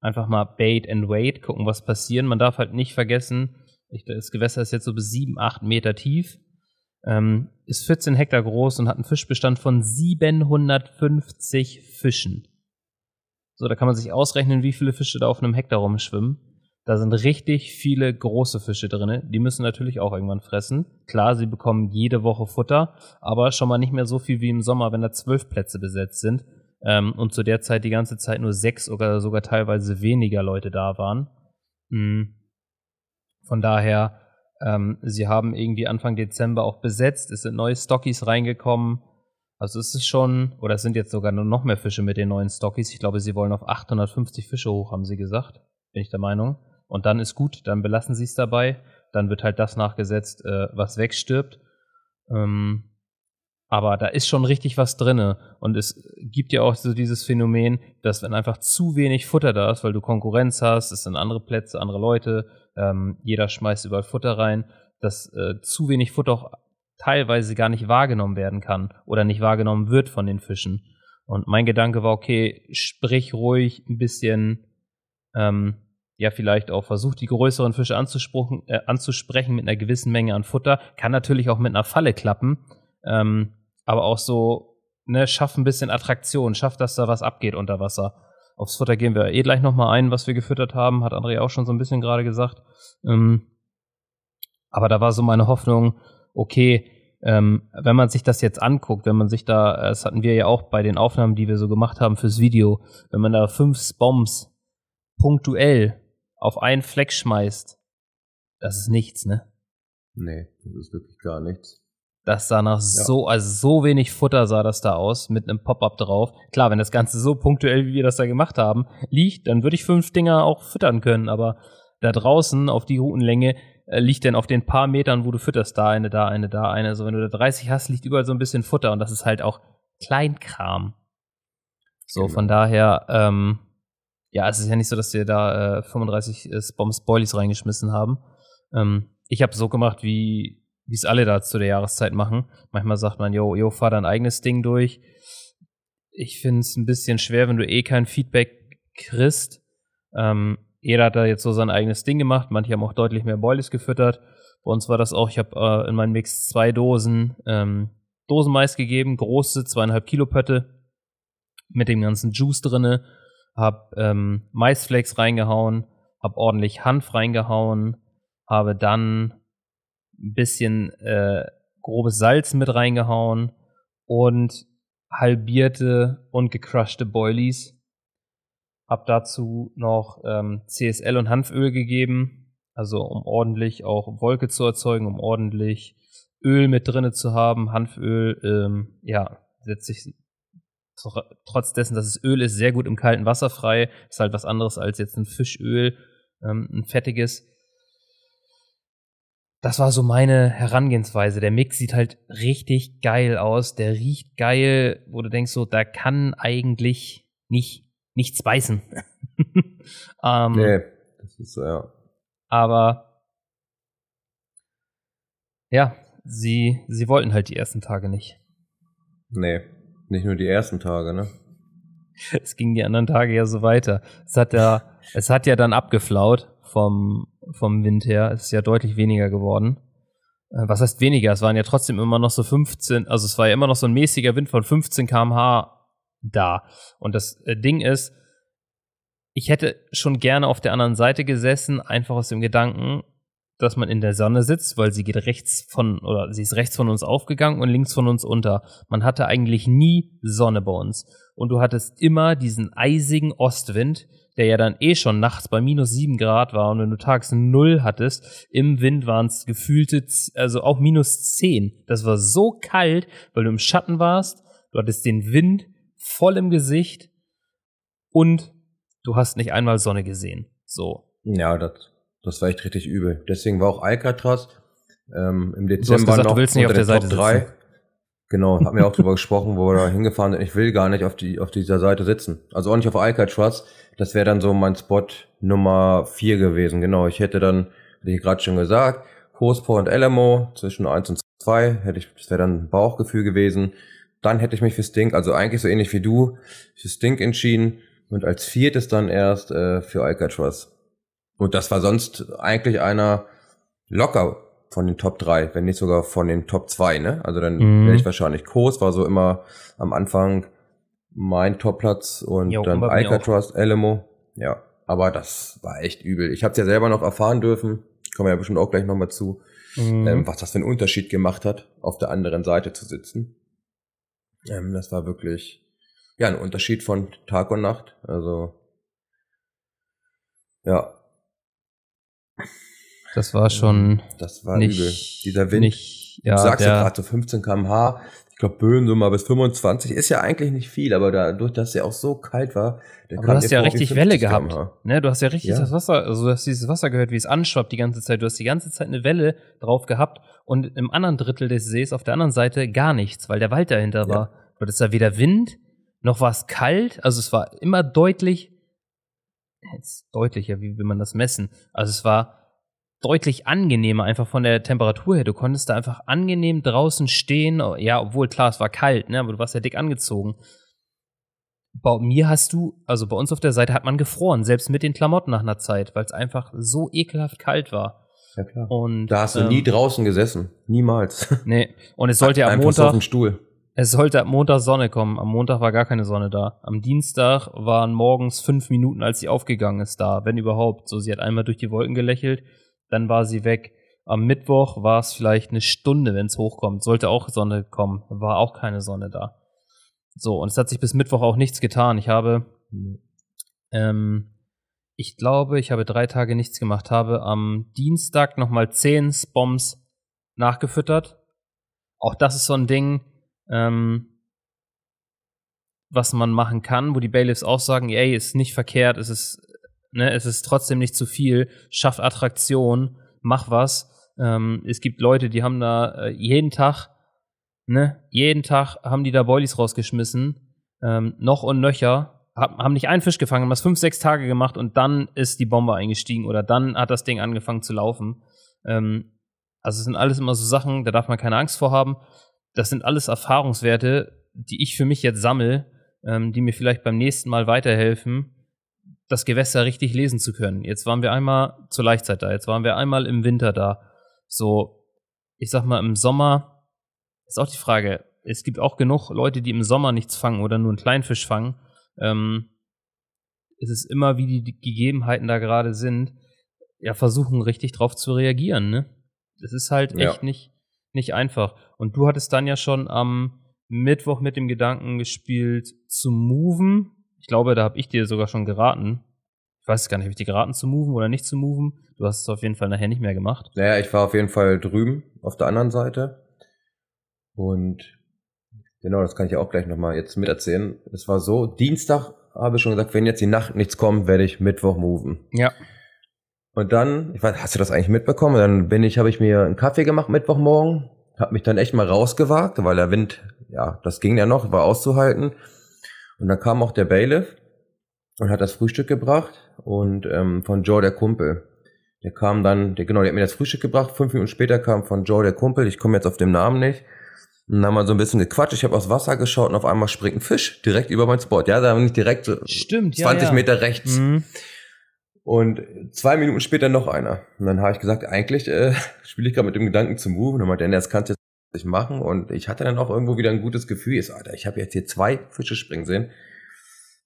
Einfach mal Bait and Wait, gucken, was passiert. Man darf halt nicht vergessen, ich, das Gewässer ist jetzt so bis 7, 8 Meter tief, ähm, ist 14 Hektar groß und hat einen Fischbestand von 750 Fischen. So, da kann man sich ausrechnen, wie viele Fische da auf einem Hektar rumschwimmen. Da sind richtig viele große Fische drin. Die müssen natürlich auch irgendwann fressen. Klar, sie bekommen jede Woche Futter, aber schon mal nicht mehr so viel wie im Sommer, wenn da zwölf Plätze besetzt sind ähm, und zu der Zeit die ganze Zeit nur sechs oder sogar teilweise weniger Leute da waren. Mhm. Von daher, ähm, sie haben irgendwie Anfang Dezember auch besetzt, es sind neue Stockies reingekommen. Also es ist schon, oder es sind jetzt sogar nur noch mehr Fische mit den neuen Stockies. Ich glaube, sie wollen auf 850 Fische hoch, haben sie gesagt. Bin ich der Meinung. Und dann ist gut, dann belassen sie es dabei. Dann wird halt das nachgesetzt, äh, was wegstirbt. Ähm, aber da ist schon richtig was drinne. Und es gibt ja auch so dieses Phänomen, dass wenn einfach zu wenig Futter da ist, weil du Konkurrenz hast, es sind andere Plätze, andere Leute, ähm, jeder schmeißt überall Futter rein, dass äh, zu wenig Futter auch teilweise gar nicht wahrgenommen werden kann oder nicht wahrgenommen wird von den Fischen. Und mein Gedanke war, okay, sprich ruhig ein bisschen, ähm, ja, vielleicht auch versuch die größeren Fische anzusprechen, äh, anzusprechen mit einer gewissen Menge an Futter. Kann natürlich auch mit einer Falle klappen. Ähm, aber auch so, ne, schaff ein bisschen Attraktion, schaff, dass da was abgeht unter Wasser. Aufs Futter gehen wir eh gleich nochmal ein, was wir gefüttert haben, hat André auch schon so ein bisschen gerade gesagt. Ähm, aber da war so meine Hoffnung, okay, ähm, wenn man sich das jetzt anguckt, wenn man sich da, das hatten wir ja auch bei den Aufnahmen, die wir so gemacht haben fürs Video, wenn man da fünf Bombs punktuell auf einen Fleck schmeißt, das ist nichts, ne? Nee, das ist wirklich gar nichts. Das sah nach ja. so, also so wenig Futter sah das da aus, mit einem Pop-up drauf. Klar, wenn das Ganze so punktuell, wie wir das da gemacht haben, liegt, dann würde ich fünf Dinger auch füttern können, aber da draußen auf die Routenlänge äh, liegt denn auf den paar Metern, wo du fütterst, da eine, da eine, da eine. Also wenn du da 30 hast, liegt überall so ein bisschen Futter und das ist halt auch Kleinkram. So, genau. von daher, ähm, ja, es ist ja nicht so, dass wir da äh, 35 äh, Bombs Boilies reingeschmissen haben. Ähm, ich habe so gemacht, wie wie es alle da zu der Jahreszeit machen. Manchmal sagt man, yo, yo, fahr dein eigenes Ding durch. Ich finde es ein bisschen schwer, wenn du eh kein Feedback kriegst. Ähm, jeder hat da jetzt so sein eigenes Ding gemacht. Manche haben auch deutlich mehr Boilies gefüttert. Bei uns war das auch, ich habe äh, in meinem Mix zwei Dosen ähm, Dosenmais gegeben, große, zweieinhalb Kilo Pötte mit dem ganzen Juice drinne. Hab ähm, Maisflakes reingehauen, hab ordentlich Hanf reingehauen, habe dann ein bisschen äh, grobes Salz mit reingehauen und halbierte und gecrushte Boilies. Hab dazu noch ähm, CSL und Hanföl gegeben, also um ordentlich auch Wolke zu erzeugen, um ordentlich Öl mit drinne zu haben. Hanföl, ähm, ja, setzt sich trotz dessen, dass es Öl ist, sehr gut im kalten Wasser frei. Ist halt was anderes als jetzt ein Fischöl, ähm, ein fettiges das war so meine Herangehensweise. Der Mix sieht halt richtig geil aus. Der riecht geil, wo du denkst, so, da kann eigentlich nicht, nichts beißen. ähm, nee, das ist ja. Aber ja, sie, sie wollten halt die ersten Tage nicht. Nee, nicht nur die ersten Tage, ne? Es ging die anderen Tage ja so weiter. Es hat ja, es hat ja dann abgeflaut vom, vom Wind her. Es ist ja deutlich weniger geworden. Äh, was heißt weniger? Es waren ja trotzdem immer noch so 15, also es war ja immer noch so ein mäßiger Wind von 15 kmh da. Und das äh, Ding ist, ich hätte schon gerne auf der anderen Seite gesessen, einfach aus dem Gedanken, dass man in der Sonne sitzt, weil sie geht rechts von, oder sie ist rechts von uns aufgegangen und links von uns unter. Man hatte eigentlich nie Sonne bei uns. Und du hattest immer diesen eisigen Ostwind, der ja dann eh schon nachts bei minus sieben Grad war und wenn du tags null hattest, im Wind waren es gefühlte, also auch minus zehn. Das war so kalt, weil du im Schatten warst, du hattest den Wind voll im Gesicht und du hast nicht einmal Sonne gesehen. So. Ja, das, das war echt richtig übel. Deswegen war auch Alcatraz ähm, im Dezember du gesagt, noch du willst nicht auf der Seite Top 3. Genau, haben wir auch drüber gesprochen, wo wir da hingefahren sind. Ich will gar nicht auf, die, auf dieser Seite sitzen. Also auch nicht auf Alcatraz. Das wäre dann so mein Spot Nummer 4 gewesen. Genau, ich hätte dann, wie ich gerade schon gesagt, Cospo und Alamo zwischen 1 und 2. Hätte ich, das wäre dann ein Bauchgefühl gewesen. Dann hätte ich mich für Stink, also eigentlich so ähnlich wie du, für Stink entschieden. Und als viertes dann erst äh, für Alcatraz. Und das war sonst eigentlich einer locker von den Top 3, wenn nicht sogar von den Top 2, ne? Also dann mhm. wäre ich wahrscheinlich Kurs, war so immer am Anfang mein Topplatz und jo, dann Alcatraz, Elemo. Ja, aber das war echt übel. Ich habe es ja selber noch erfahren dürfen, kommen wir ja bestimmt auch gleich nochmal zu, mhm. ähm, was das für einen Unterschied gemacht hat, auf der anderen Seite zu sitzen. Ähm, das war wirklich, ja, ein Unterschied von Tag und Nacht. Also, ja. Das war schon. Das war nicht, übel. Dieser Wind. Nicht, ja, du sagst ja gerade so 15 km/h. Ich glaube, Böen so mal bis 25 ist ja eigentlich nicht viel, aber dadurch, dass es ja auch so kalt war, dann aber du hast ja richtig Welle gehabt. Ne? Du hast ja richtig ja. das Wasser, also du hast dieses Wasser gehört, wie es anschwappt die ganze Zeit. Du hast die ganze Zeit eine Welle drauf gehabt und im anderen Drittel des Sees auf der anderen Seite gar nichts, weil der Wald dahinter ja. war. Du hattest da weder Wind, noch war es kalt, also es war immer deutlich, jetzt deutlicher, wie will man das messen? Also es war deutlich angenehmer, einfach von der Temperatur her. Du konntest da einfach angenehm draußen stehen. Ja, obwohl klar, es war kalt, ne? aber du warst ja dick angezogen. Bei mir hast du, also bei uns auf der Seite hat man gefroren, selbst mit den Klamotten nach einer Zeit, weil es einfach so ekelhaft kalt war. Ja, klar. Und, da hast du ähm, nie draußen gesessen. Niemals. Nee. Und es sollte ja am Montag. auf dem Stuhl. Es sollte am Montag Sonne kommen. Am Montag war gar keine Sonne da. Am Dienstag waren morgens fünf Minuten, als sie aufgegangen ist, da, wenn überhaupt. So, sie hat einmal durch die Wolken gelächelt dann war sie weg. Am Mittwoch war es vielleicht eine Stunde, wenn es hochkommt. Sollte auch Sonne kommen, war auch keine Sonne da. So, und es hat sich bis Mittwoch auch nichts getan. Ich habe, ähm, ich glaube, ich habe drei Tage nichts gemacht, habe am Dienstag nochmal zehn Spoms nachgefüttert. Auch das ist so ein Ding, ähm, was man machen kann, wo die Bailiffs auch sagen, ey, ist nicht verkehrt, es ist ne, es ist trotzdem nicht zu viel, schaff Attraktion, mach was. Ähm, es gibt Leute, die haben da äh, jeden Tag, ne, jeden Tag haben die da Boilies rausgeschmissen, ähm, noch und nöcher, hab, haben nicht einen Fisch gefangen, haben das fünf, sechs Tage gemacht und dann ist die Bombe eingestiegen oder dann hat das Ding angefangen zu laufen. Ähm, also es sind alles immer so Sachen, da darf man keine Angst vor haben. Das sind alles Erfahrungswerte, die ich für mich jetzt sammle, ähm, die mir vielleicht beim nächsten Mal weiterhelfen, das Gewässer richtig lesen zu können. Jetzt waren wir einmal zur Laichzeit da, jetzt waren wir einmal im Winter da. So, ich sag mal, im Sommer ist auch die Frage, es gibt auch genug Leute, die im Sommer nichts fangen oder nur einen Kleinfisch fangen. Ähm, es ist immer, wie die Gegebenheiten da gerade sind, ja, versuchen richtig drauf zu reagieren, ne? Das ist halt echt ja. nicht, nicht einfach. Und du hattest dann ja schon am Mittwoch mit dem Gedanken gespielt, zu moven ich glaube, da habe ich dir sogar schon geraten. Ich weiß gar nicht, habe ich dir geraten zu moven oder nicht zu moven? Du hast es auf jeden Fall nachher nicht mehr gemacht. Naja, ich war auf jeden Fall drüben auf der anderen Seite. Und genau, das kann ich auch gleich nochmal jetzt miterzählen. Es war so, Dienstag habe ich schon gesagt, wenn jetzt die Nacht nichts kommt, werde ich Mittwoch moven. Ja. Und dann, ich weiß, hast du das eigentlich mitbekommen? Dann bin ich, habe ich mir einen Kaffee gemacht Mittwochmorgen, habe mich dann echt mal rausgewagt, weil der Wind, ja, das ging ja noch, war auszuhalten. Und dann kam auch der Bailiff und hat das Frühstück gebracht und ähm, von Joe der Kumpel. Der kam dann, der, genau, der hat mir das Frühstück gebracht. Fünf Minuten später kam von Joe der Kumpel. Ich komme jetzt auf den Namen nicht. Und dann haben wir so ein bisschen gequatscht. Ich habe aufs Wasser geschaut und auf einmal springt ein Fisch direkt über mein Spot. Ja, da bin ich direkt so Stimmt, 20 ja, ja. Meter rechts. Mhm. Und zwei Minuten später noch einer. Und dann habe ich gesagt, eigentlich äh, spiele ich gerade mit dem Gedanken zu move. Und dann meinte er, das kannst du ich machen und ich hatte dann auch irgendwo wieder ein gutes Gefühl. Ich so, Alter, ich habe jetzt hier zwei Fische springen sehen.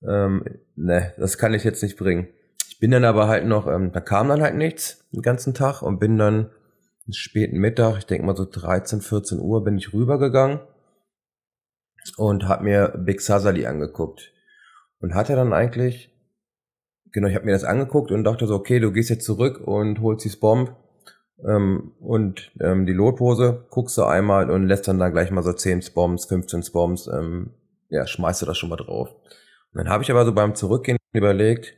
Ähm, ne, das kann ich jetzt nicht bringen. Ich bin dann aber halt noch, ähm, da kam dann halt nichts den ganzen Tag und bin dann späten Mittag, ich denke mal so 13, 14 Uhr, bin ich rübergegangen und habe mir Big Sazali angeguckt. Und hatte dann eigentlich, genau, ich habe mir das angeguckt und dachte so, okay, du gehst jetzt zurück und holst die Bomb ähm, und ähm, die Lotpose guckst du einmal und lässt dann da gleich mal so 10 Bombs, 15 Bombs, ähm, ja, schmeißt du das schon mal drauf. Und dann habe ich aber so beim Zurückgehen überlegt,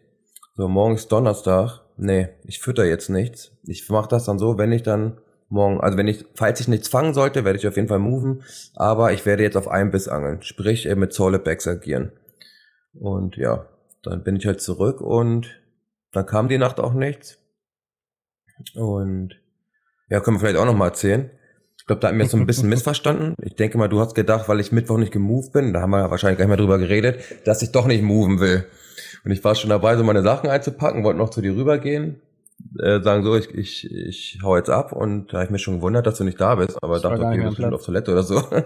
So, morgen ist Donnerstag. Nee, ich fütter jetzt nichts. Ich mache das dann so, wenn ich dann morgen, also wenn ich, falls ich nichts fangen sollte, werde ich auf jeden Fall moven, aber ich werde jetzt auf einen Biss angeln, sprich äh, mit Solid Bags agieren. Und ja, dann bin ich halt zurück und dann kam die Nacht auch nichts. Und ja, können wir vielleicht auch noch mal erzählen. Ich glaube, da haben wir jetzt so ein bisschen missverstanden. Ich denke mal, du hast gedacht, weil ich Mittwoch nicht gemoved bin, da haben wir wahrscheinlich gleich mal drüber geredet, dass ich doch nicht moven will. Und ich war schon dabei, so meine Sachen einzupacken, wollte noch zu dir rübergehen, äh, sagen so, ich, ich, ich hau jetzt ab und da habe ich mich schon gewundert, dass du nicht da bist, aber ich dachte, okay, du bist schon auf Toilette oder so. und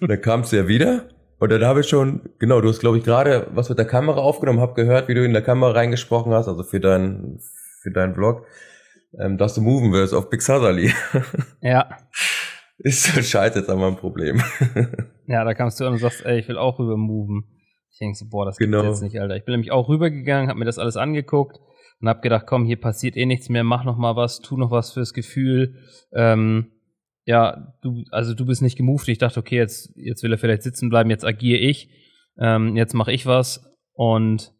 dann kamst du ja wieder und dann habe ich schon, genau, du hast glaube ich gerade was mit der Kamera aufgenommen, habe gehört, wie du in der Kamera reingesprochen hast, also für deinen für deinen Vlog, ähm, dass du moven wirst auf Big Sutherly. ja. Ist so scheiße jetzt einmal ein Problem. ja, da kamst du an und sagst, ey, ich will auch rüber moven. Ich denke so, boah, das genau. jetzt nicht, Alter. Ich bin nämlich auch rübergegangen, habe mir das alles angeguckt und habe gedacht, komm, hier passiert eh nichts mehr, mach noch mal was, tu noch was fürs Gefühl. Ähm, ja, du, also du bist nicht gemoved. Ich dachte, okay, jetzt, jetzt will er vielleicht sitzen bleiben, jetzt agiere ich, ähm, jetzt mache ich was. Und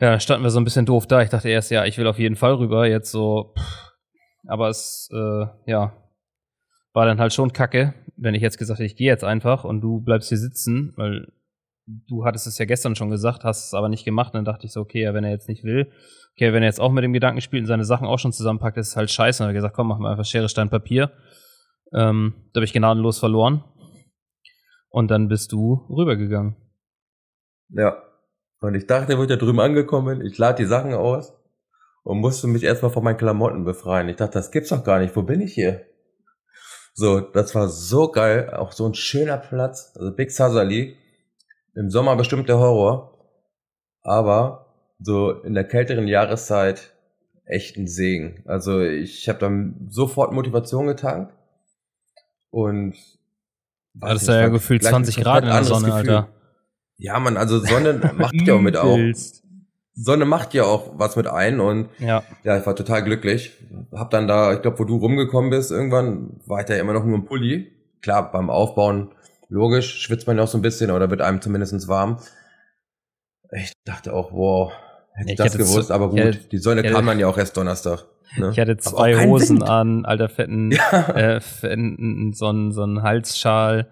ja, standen wir so ein bisschen doof da. Ich dachte erst, ja, ich will auf jeden Fall rüber. Jetzt so, pff, aber es, äh, ja, war dann halt schon kacke, wenn ich jetzt gesagt hätte, ich gehe jetzt einfach und du bleibst hier sitzen, weil du hattest es ja gestern schon gesagt, hast es aber nicht gemacht. Dann dachte ich so, okay, ja, wenn er jetzt nicht will, okay, wenn er jetzt auch mit dem Gedanken spielt und seine Sachen auch schon zusammenpackt, ist es halt scheiße. Und dann habe ich gesagt, komm, machen wir einfach Schere, Stein, Papier. Ähm, da habe ich gnadenlos verloren. Und dann bist du rübergegangen. Ja. Und ich dachte, ich da drüben angekommen ich lade die Sachen aus und musste mich erstmal von meinen Klamotten befreien. Ich dachte, das gibt's doch gar nicht. Wo bin ich hier? So, das war so geil. Auch so ein schöner Platz. Also Big Sazali. Im Sommer bestimmt der Horror. Aber so in der kälteren Jahreszeit echt ein Segen. Also ich habe dann sofort Motivation getankt und ja, das ist ja gefühlt 20 Grad in der Sonne, Gefühl. Alter. Ja, man, also Sonne macht ja auch mit auch. Sonne macht ja auch was mit ein und ja, ja ich war total glücklich. Hab dann da, ich glaube, wo du rumgekommen bist, irgendwann war ich da immer noch nur im Pulli. Klar, beim Aufbauen, logisch, schwitzt man ja auch so ein bisschen oder wird einem zumindest warm. Ich dachte auch, wow, Hätte ich das gewusst, aber gut, hätte, die Sonne kam dann ja auch erst Donnerstag. Ne? Ich hatte zwei Hosen Wind. an, alter fetten, ja. äh, fetten so ein so ein Halsschal,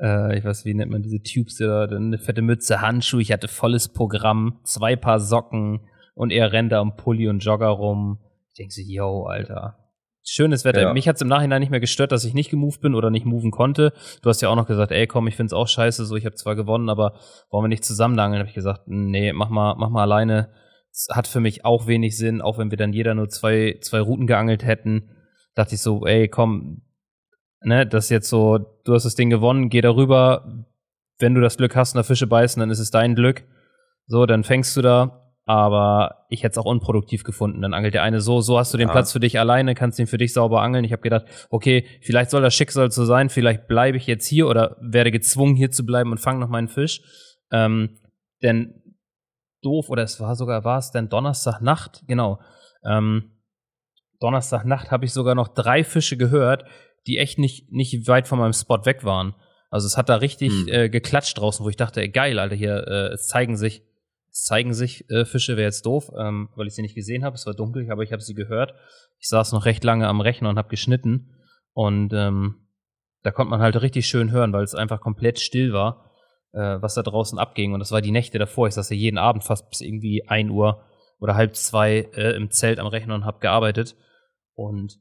äh, ich weiß, wie nennt man diese Tubes da, eine fette Mütze, Handschuhe, ich hatte volles Programm, zwei Paar Socken und er rennt da am Pulli und Jogger rum. Ich denke so, yo, Alter, schönes Wetter. Ja. Mich hat es im Nachhinein nicht mehr gestört, dass ich nicht gemoved bin oder nicht moven konnte. Du hast ja auch noch gesagt, ey, komm, ich find's auch scheiße, so ich habe zwar gewonnen, aber wollen wir nicht zusammen langen? Habe ich gesagt, nee, mach mal, mach mal alleine. Hat für mich auch wenig Sinn, auch wenn wir dann jeder nur zwei, zwei Routen geangelt hätten. Dachte ich so, ey, komm, ne, das ist jetzt so, du hast das Ding gewonnen, geh darüber. Wenn du das Glück hast und da Fische beißen, dann ist es dein Glück. So, dann fängst du da, aber ich hätte es auch unproduktiv gefunden. Dann angelt der eine so, so hast du den ja. Platz für dich alleine, kannst ihn für dich sauber angeln. Ich habe gedacht, okay, vielleicht soll das Schicksal so sein, vielleicht bleibe ich jetzt hier oder werde gezwungen hier zu bleiben und fange noch meinen Fisch. Ähm, denn doof, oder es war sogar, war es denn Donnerstagnacht, genau. Ähm, Donnerstagnacht habe ich sogar noch drei Fische gehört, die echt nicht, nicht weit von meinem Spot weg waren. Also es hat da richtig hm. äh, geklatscht draußen, wo ich dachte, ey, geil, Alter, hier, äh, es zeigen sich es zeigen sich äh, Fische, wäre jetzt doof, ähm, weil ich sie nicht gesehen habe. Es war dunkel, aber ich habe sie gehört. Ich saß noch recht lange am Rechner und habe geschnitten. Und ähm, da konnte man halt richtig schön hören, weil es einfach komplett still war, was da draußen abging. Und das war die Nächte davor. Ich saß ja jeden Abend fast bis irgendwie ein Uhr oder halb zwei äh, im Zelt am Rechner und habe gearbeitet. Und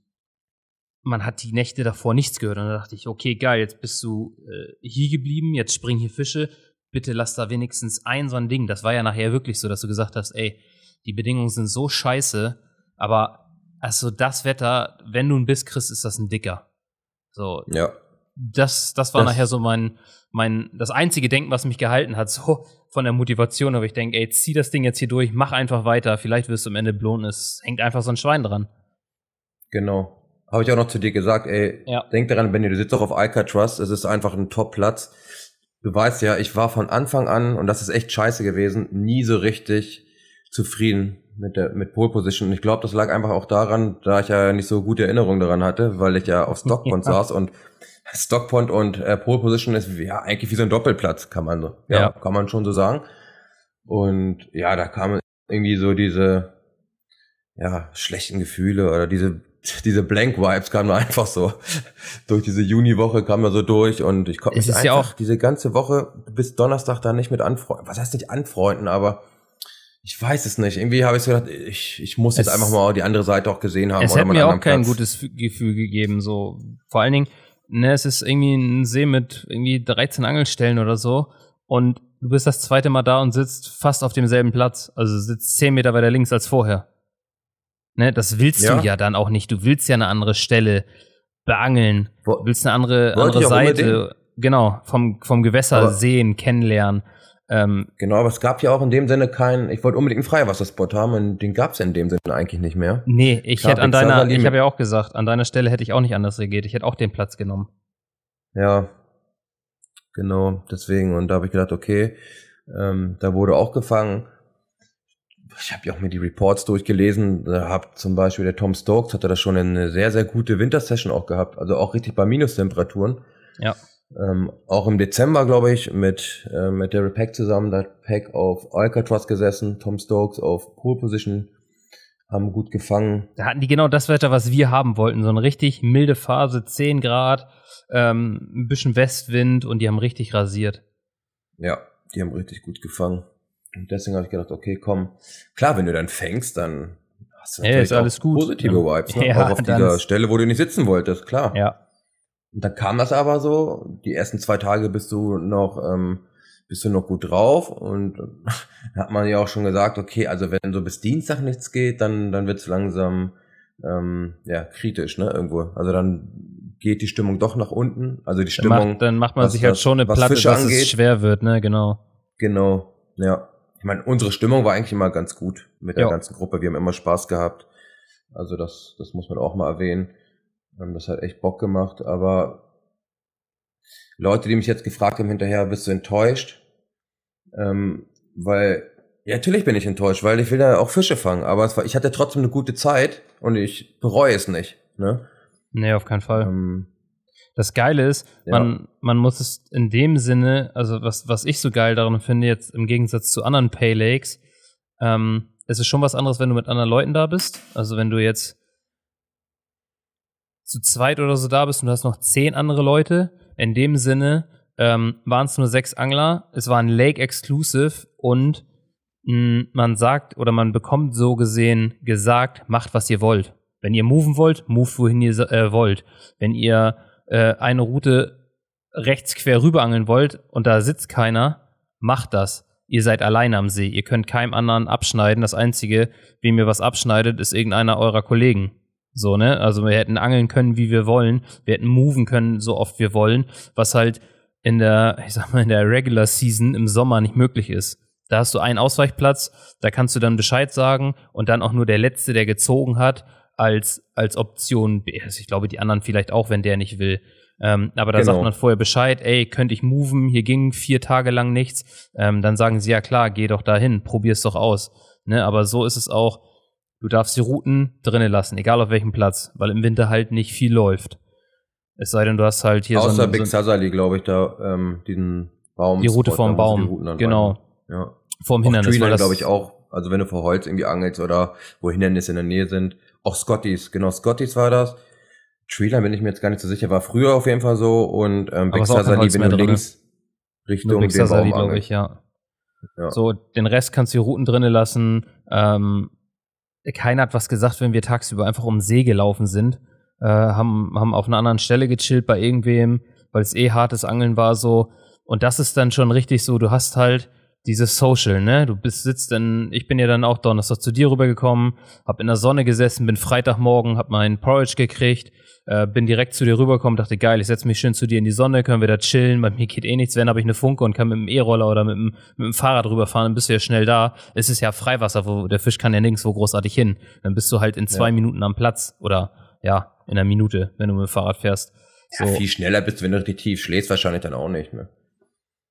man hat die Nächte davor nichts gehört. Und da dachte ich, okay, geil, jetzt bist du äh, hier geblieben, jetzt springen hier Fische, bitte lass da wenigstens ein so ein Ding. Das war ja nachher wirklich so, dass du gesagt hast, ey, die Bedingungen sind so scheiße, aber also das Wetter, wenn du ein Biss kriegst, ist das ein dicker. So. Ja. Das, das war das nachher so mein, mein, das einzige Denken, was mich gehalten hat, so von der Motivation, aber ich denke, ey, zieh das Ding jetzt hier durch, mach einfach weiter, vielleicht wirst du am Ende belohnt, es hängt einfach so ein Schwein dran. Genau. Habe ich auch noch zu dir gesagt, ey, ja. denk daran, Benny, du sitzt doch auf Alcatraz, es ist einfach ein Top-Platz Du weißt ja, ich war von Anfang an, und das ist echt scheiße gewesen, nie so richtig zufrieden mit der mit Pole Position. Und ich glaube, das lag einfach auch daran, da ich ja nicht so gute Erinnerungen daran hatte, weil ich ja auf Stockpond ja. saß und Stockpond und äh, Pole Position ist ja eigentlich wie so ein Doppelplatz, kann man so, ja, ja. kann man schon so sagen. Und ja, da kam irgendwie so diese, ja, schlechten Gefühle oder diese, diese Blank Vibes kamen einfach so durch diese Juniwoche kam da so durch und ich konnte mich ist ja einfach auch- diese ganze Woche bis Donnerstag da nicht mit anfreunden. Was heißt nicht anfreunden, aber ich weiß es nicht. Irgendwie habe ich so gedacht, ich, ich muss jetzt Es- einfach mal die andere Seite auch gesehen haben. Es mal mir auch kein Platz. gutes Gefühl gegeben, so. Vor allen Dingen, ne, es ist irgendwie ein See mit irgendwie 13 Angelstellen oder so und du bist das zweite Mal da und sitzt fast auf demselben Platz. Also sitzt 10 Meter weiter links als vorher. Ne, das willst Ja. du ja dann auch nicht. Du willst ja eine andere Stelle beangeln. Du willst eine andere, Wollte andere Seite, genau, vom, vom Gewässer Aber- sehen, kennenlernen. Ähm, Genau, aber es gab ja auch in dem Sinne keinen, ich wollte unbedingt einen Freiwasserspot haben und den gab es ja in dem Sinne eigentlich nicht mehr. nee, ich Klar, hätte an deiner, ich habe ja auch gesagt, an deiner Stelle hätte ich auch nicht anders reagiert. Ich hätte auch den Platz genommen. Ja, genau, deswegen. Und da habe ich gedacht, okay, ähm, da wurde auch gefangen. Ich habe ja auch mir die Reports durchgelesen. Da hat zum Beispiel der Tom Stokes hatte da schon eine sehr, sehr gute Wintersession auch gehabt. Also auch richtig bei Minustemperaturen. Ja. Ähm, auch im Dezember, glaube ich, mit, äh, mit Daryl Peck zusammen, da hat Peck auf Alcatraz gesessen, Tom Stokes auf Pole Position, haben gut gefangen. Da hatten die genau das Wetter, was wir haben wollten. So eine richtig milde Phase, 10 Grad, ähm, ein bisschen Westwind und die haben richtig rasiert. Ja, die haben richtig gut gefangen. Und deswegen habe ich gedacht, okay, komm. Klar, wenn du dann fängst, dann hast du natürlich ist alles gut. positive. Vibes. Ne? Ja, auch auf dieser Stelle, wo du nicht sitzen wolltest, klar. Ja. Und dann kam das aber so. Die ersten zwei Tage bist du noch, ähm, bist du noch gut drauf. Und da hat man ja auch schon gesagt, okay, also wenn so bis Dienstag nichts geht, dann, dann wird's langsam ähm, ja, kritisch, ne? Irgendwo. Also dann geht die Stimmung doch nach unten. Also die Dann Stimmung. macht, dann macht man was sich halt schon eine Platte, Fische dass angeht. es schwer wird, ne, genau. Genau, ja. Ich meine, unsere Stimmung war eigentlich immer ganz gut mit der Ja. ganzen Gruppe. Wir haben immer Spaß gehabt. Also das, das muss man auch mal erwähnen. Das hat echt Bock gemacht. Aber Leute, die mich jetzt gefragt haben hinterher, bist du enttäuscht? Ähm, weil, ja, natürlich bin ich enttäuscht, weil ich will ja auch Fische fangen. Aber war, ich hatte trotzdem eine gute Zeit und ich bereue es nicht. Ne? Nee, auf keinen Fall. Ähm, Das Geile ist, Ja. man, man muss es in dem Sinne, also was, was ich so geil daran finde, jetzt im Gegensatz zu anderen Pay Lakes, ähm, es ist schon was anderes, wenn du mit anderen Leuten da bist. Also wenn du jetzt zu zweit oder so da bist und du hast noch zehn andere Leute. In dem Sinne ähm, waren es nur sechs Angler. Es war ein Lake Exclusive und mh, man sagt oder man bekommt so gesehen gesagt, macht was ihr wollt. Wenn ihr moven wollt, move wohin ihr äh, wollt. Wenn ihr äh, eine Route rechts quer rüber angeln wollt und da sitzt keiner, macht das. Ihr seid alleine am See. Ihr könnt keinem anderen abschneiden. Das Einzige, wem ihr was abschneidet, ist irgendeiner eurer Kollegen. So, ne? Also wir hätten angeln können, wie wir wollen. Wir hätten moven können, so oft wir wollen, was halt in der, ich sag mal, in der Regular Season im Sommer nicht möglich ist. Da hast du einen Ausweichplatz, da kannst du dann Bescheid sagen und dann auch nur der Letzte, der gezogen hat, als, als Option B. Also ich glaube, die anderen vielleicht auch, wenn der nicht will. Ähm, aber da Genau. sagt man vorher Bescheid, ey, könnte ich moven, hier ging vier Tage lang nichts. Ähm, dann sagen sie, ja klar, geh doch dahin, probier's doch aus. Ne? Aber so ist es auch, du darfst die Routen drinnen lassen, egal auf welchem Platz, weil im Winter halt nicht viel läuft. Es sei denn, du hast halt hier außer so, ein, Big so Sazali, glaube ich, da ähm, diesen Baum. die Route sie Baum. Genau, Ja. Auch Hindernis. Treeline, glaube ich, auch. Also wenn du vor Holz irgendwie angelst oder wo Hindernisse in der Nähe sind. Auch Scotties, genau, Scotties war das. Treeline bin ich mir jetzt gar nicht so sicher, war früher auf jeden Fall so. Und ähm, Big Sazali, wenn du drin. links Richtung Big den Sasali, Baum glaube ich, ja. Ja. So, den Rest kannst du die Routen drinnen lassen. Ähm, keiner hat was gesagt, wenn wir tagsüber einfach um den See gelaufen sind. Äh, haben, haben auf einer anderen Stelle gechillt bei irgendwem, weil es eh hartes Angeln war so. Und das ist dann schon richtig so, du hast halt dieses Social, ne? Du bist, sitzt dann, ich bin ja dann auch Donnerstag zu dir rübergekommen, hab in der Sonne gesessen, bin Freitagmorgen, hab meinen Porridge gekriegt, äh, bin direkt zu dir rübergekommen, dachte, geil, ich setze mich schön zu dir in die Sonne, können wir da chillen, bei mir geht eh nichts, wenn habe ich eine Funke und kann mit dem E-Roller oder mit dem, mit dem Fahrrad rüberfahren, dann bist du ja schnell da. Es ist ja Freiwasser, wo der Fisch kann ja nirgendwo großartig hin. Dann bist du halt in zwei Ja. Minuten am Platz oder ja, in einer Minute, wenn du mit dem Fahrrad fährst. So, Ja, viel schneller bist du, wenn du richtig tief schläfst, wahrscheinlich dann auch nicht. Ne?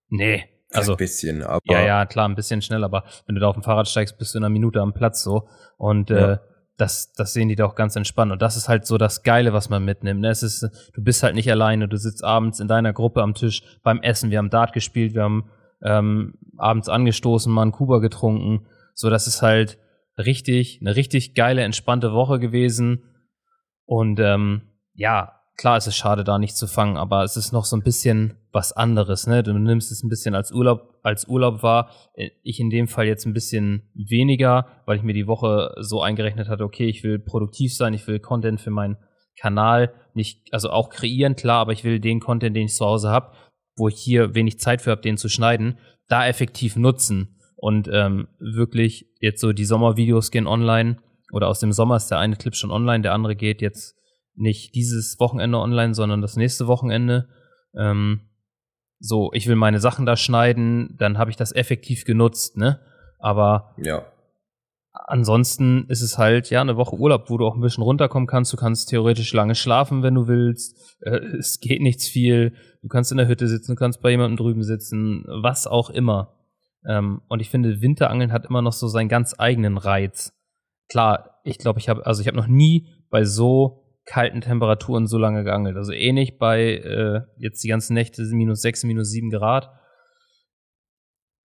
nee, also ein bisschen, aber Ja, ja, klar, ein bisschen schnell, aber wenn du da auf dem Fahrrad steigst, bist du in einer Minute am Platz so. Und Ja. äh, das, das sehen die da auch ganz entspannt. Und das ist halt so das Geile, was man mitnimmt. ne? Es ist, du bist halt nicht alleine, du sitzt abends in deiner Gruppe am Tisch beim Essen. Wir haben Dart gespielt, wir haben ähm, abends angestoßen, mal einen Kuba getrunken. So, das ist halt richtig, eine richtig geile, entspannte Woche gewesen. Und ähm, ja, klar ist es schade, da nicht zu fangen, aber es ist noch so ein bisschen was anderes, ne? Du nimmst es ein bisschen als Urlaub, als Urlaub wahr. Ich in dem Fall jetzt ein bisschen weniger, weil ich mir die Woche so eingerechnet hatte, okay, ich will produktiv sein, ich will Content für meinen Kanal nicht, also auch kreieren, klar, aber ich will den Content, den ich zu Hause habe, wo ich hier wenig Zeit für habe, den zu schneiden, da effektiv nutzen. Und ähm, wirklich jetzt so die Sommervideos gehen online oder aus dem Sommer ist der eine Clip schon online, der andere geht jetzt nicht dieses Wochenende online, sondern das nächste Wochenende. Ähm, so, ich will meine Sachen da schneiden, dann habe ich das effektiv genutzt, ne? Aber ja. ansonsten ist es halt ja eine Woche Urlaub, wo du auch ein bisschen runterkommen kannst. Du kannst theoretisch lange schlafen, wenn du willst. Äh, es geht nichts viel. Du kannst in der Hütte sitzen, du kannst bei jemandem drüben sitzen, was auch immer. Ähm, und ich finde, Winterangeln hat immer noch so seinen ganz eigenen Reiz. Klar, ich glaube, ich habe, also ich habe noch nie bei so kalten Temperaturen so lange geangelt. Also ähnlich bei äh, jetzt die ganzen Nächte minus 6, minus 7 Grad.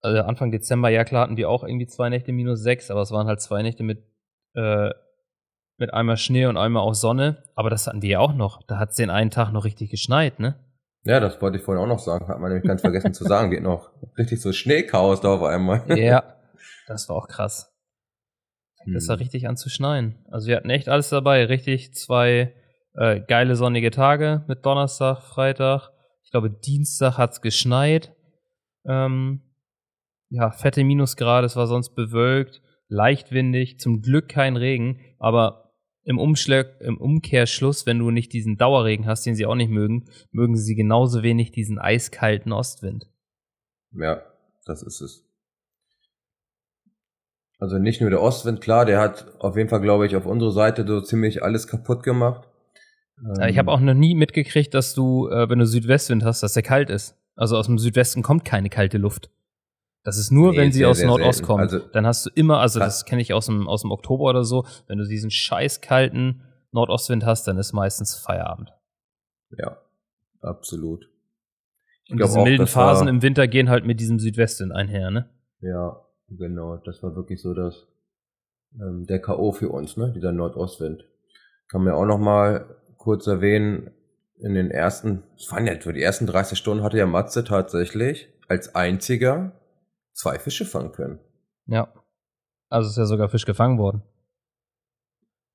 Also Anfang Dezember, ja klar, hatten wir auch irgendwie zwei Nächte minus 6, aber es waren halt zwei Nächte mit, äh, mit einmal Schnee und einmal auch Sonne. Aber das hatten wir ja auch noch. Da hat es den einen Tag noch richtig geschneit, ne? Ja, das wollte ich vorhin auch noch sagen. Hat man nämlich ganz vergessen zu sagen. Geht noch richtig so Schneechaos da auf einmal. Ja, das war auch krass. Das war hm. richtig an zu schneien. Also wir hatten echt alles dabei. Richtig zwei äh, geile sonnige Tage mit Donnerstag, Freitag. Ich glaube, Dienstag hat's geschneit. Ähm, ja, fette Minusgrade, es war sonst bewölkt, leicht windig, zum Glück kein Regen, aber im, Umschlag, im Umkehrschluss, wenn du nicht diesen Dauerregen hast, den sie auch nicht mögen, mögen sie genauso wenig diesen eiskalten Ostwind. Ja, das ist es. Also nicht nur der Ostwind, klar, der hat auf jeden Fall, glaube ich, auf unserer Seite so ziemlich alles kaputt gemacht. Ähm, ich habe auch noch nie mitgekriegt, dass du, äh, wenn du Südwestwind hast, dass der kalt ist. Also aus dem Südwesten kommt keine kalte Luft. Das ist nur, nee, wenn sie sehr, aus sehr Nordost selten. kommt. Also, dann hast du immer, also das kenne ich aus dem, aus dem Oktober oder so, wenn du diesen scheiß kalten Nordostwind hast, dann ist meistens Feierabend. Ja, absolut. Ich Und diese auch, milden Phasen im Winter gehen halt mit diesem Südwesten einher, ne? Ja, Genau, das war wirklich so das ähm, der K.O. für uns, ne? Dieser Nordostwind. Kann man ja auch noch mal kurz erwähnen, in den ersten, es waren ja für die ersten 30 Stunden hatte ja Matze tatsächlich als einziger zwei Fische fangen können. Ja. Also ist ja sogar Fisch gefangen worden.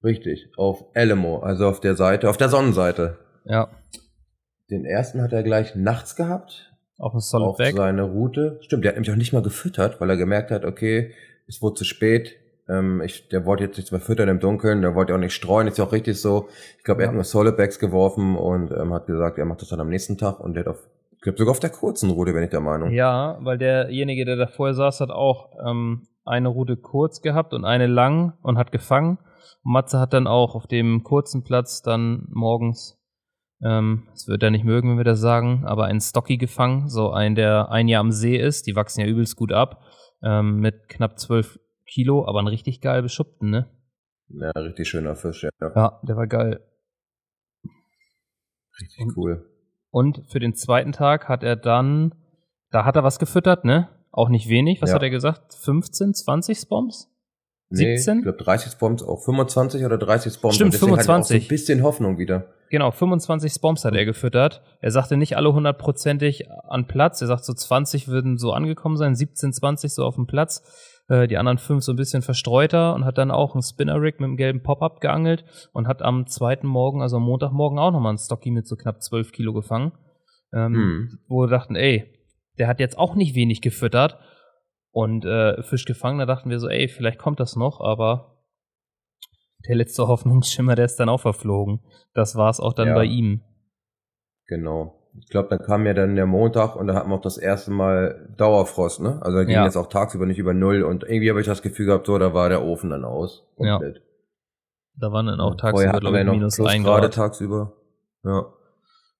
Richtig, auf Elemo, also auf der Seite, auf der Sonnenseite. Ja. Den ersten hat er gleich nachts gehabt, auf ein Solid auf Back. seine Route. Stimmt, der hat nämlich auch nicht mal gefüttert, weil er gemerkt hat, okay, es wurde zu spät. Ähm, ich, der wollte jetzt nichts mehr füttern im Dunkeln, der wollte auch nicht streuen, ist ja auch richtig so. Ich glaube, er hat nur Solid Bags geworfen und ähm, hat gesagt, er macht das dann am nächsten Tag und der hat auf, ich glaube sogar auf der kurzen Route, bin ich der Meinung. Ja, weil derjenige, der da vorher saß, hat auch ähm, eine Route kurz gehabt und eine lang und hat gefangen. Und Matze hat dann auch auf dem kurzen Platz dann morgens ähm, das wird er nicht mögen, wenn wir das sagen, aber einen Stocky gefangen, so ein, der ein Jahr am See ist. Die wachsen ja übelst gut ab, ähm, mit knapp 12 Kilo, aber einen richtig geil beschuppten, ne? Ja, richtig schöner Fisch, ja. Ja, der war geil. Richtig und, cool. Und für den zweiten Tag hat er dann, da hat er was gefüttert, ne? Auch nicht wenig. Was ja. hat er gesagt? 15, 20 Spoms? 17? Nee, ich glaube 30 Spoms, auch 25 oder 30 Spoms. Stimmt, 25. so ein bisschen Hoffnung wieder. Genau, 25 Spoms hat er gefüttert. Er sagte nicht alle hundertprozentig an Platz. Er sagt so 20 würden so angekommen sein, 17, 20 so auf dem Platz. Äh, die anderen fünf so ein bisschen verstreuter und hat dann auch einen Spinner-Rig mit einem gelben Pop-Up geangelt und hat am zweiten Morgen, also am Montagmorgen auch nochmal einen Stocky mit so knapp 12 Kilo gefangen. Ähm, hm. Wo wir dachten, ey, der hat jetzt auch nicht wenig gefüttert und äh, Fisch gefangen. Da dachten wir so, ey, vielleicht kommt das noch, aber der letzte Hoffnungsschimmer, der ist dann auch verflogen. Das war es auch dann ja. bei ihm. Genau. Ich glaube, dann kam ja dann der Montag und da hatten wir auch das erste Mal Dauerfrost, ne? Also da ging ja. jetzt auch tagsüber nicht über Null und irgendwie habe ich das Gefühl gehabt, so, da war der Ofen dann aus. Komplett. Ja. Da waren dann auch tagsüber, glaube ich, minus ein Grad. tagsüber. Ja.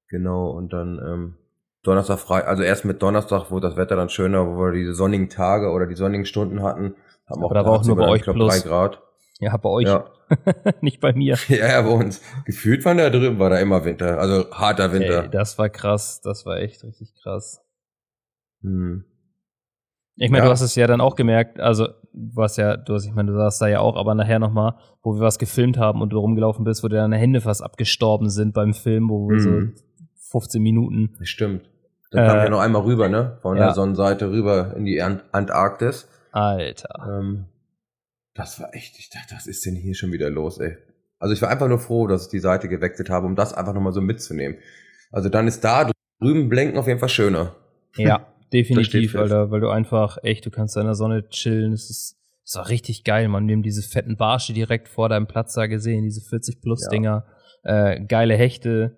Genau. Und dann ähm, Donnerstag frei, also erst mit Donnerstag, wo das Wetter dann schöner, wo wir diese sonnigen Tage oder die sonnigen Stunden hatten, haben Aber auch da war auch nur bei euch glaub, plus. drei Grad. Ja, bei euch. Ja. Nicht bei mir. Ja, ja, bei uns. Gefühlt von da drüben war da immer Winter. Also harter Winter. Ey, das war krass. Das war echt richtig krass. Hm. Ich meine, ja. du hast es ja dann auch gemerkt, also du hast ja, du hast, ich meine, du saßt da ja auch, aber nachher nochmal, wo wir was gefilmt haben und du rumgelaufen bist, wo deine Hände fast abgestorben sind beim Film, wo wir mhm. so 15 Minuten. Stimmt. Dann äh, kam ja noch einmal rüber, ne? Von ja. der Sonnenseite rüber in die Antarktis. Alter. Ähm, das war echt, ich dachte, was ist denn hier schon wieder los, ey? Also ich war einfach nur froh, dass ich die Seite gewechselt habe, um das einfach nochmal so mitzunehmen. Also dann ist da drüben Blenken auf jeden Fall schöner. Ja, definitiv, weil, da, weil du einfach echt, du kannst in der Sonne chillen. Es ist, es war richtig geil, man. Wir haben diese fetten Barsche direkt vor deinem Platz da gesehen, diese 40-Plus-Dinger. Ja. Äh, geile Hechte.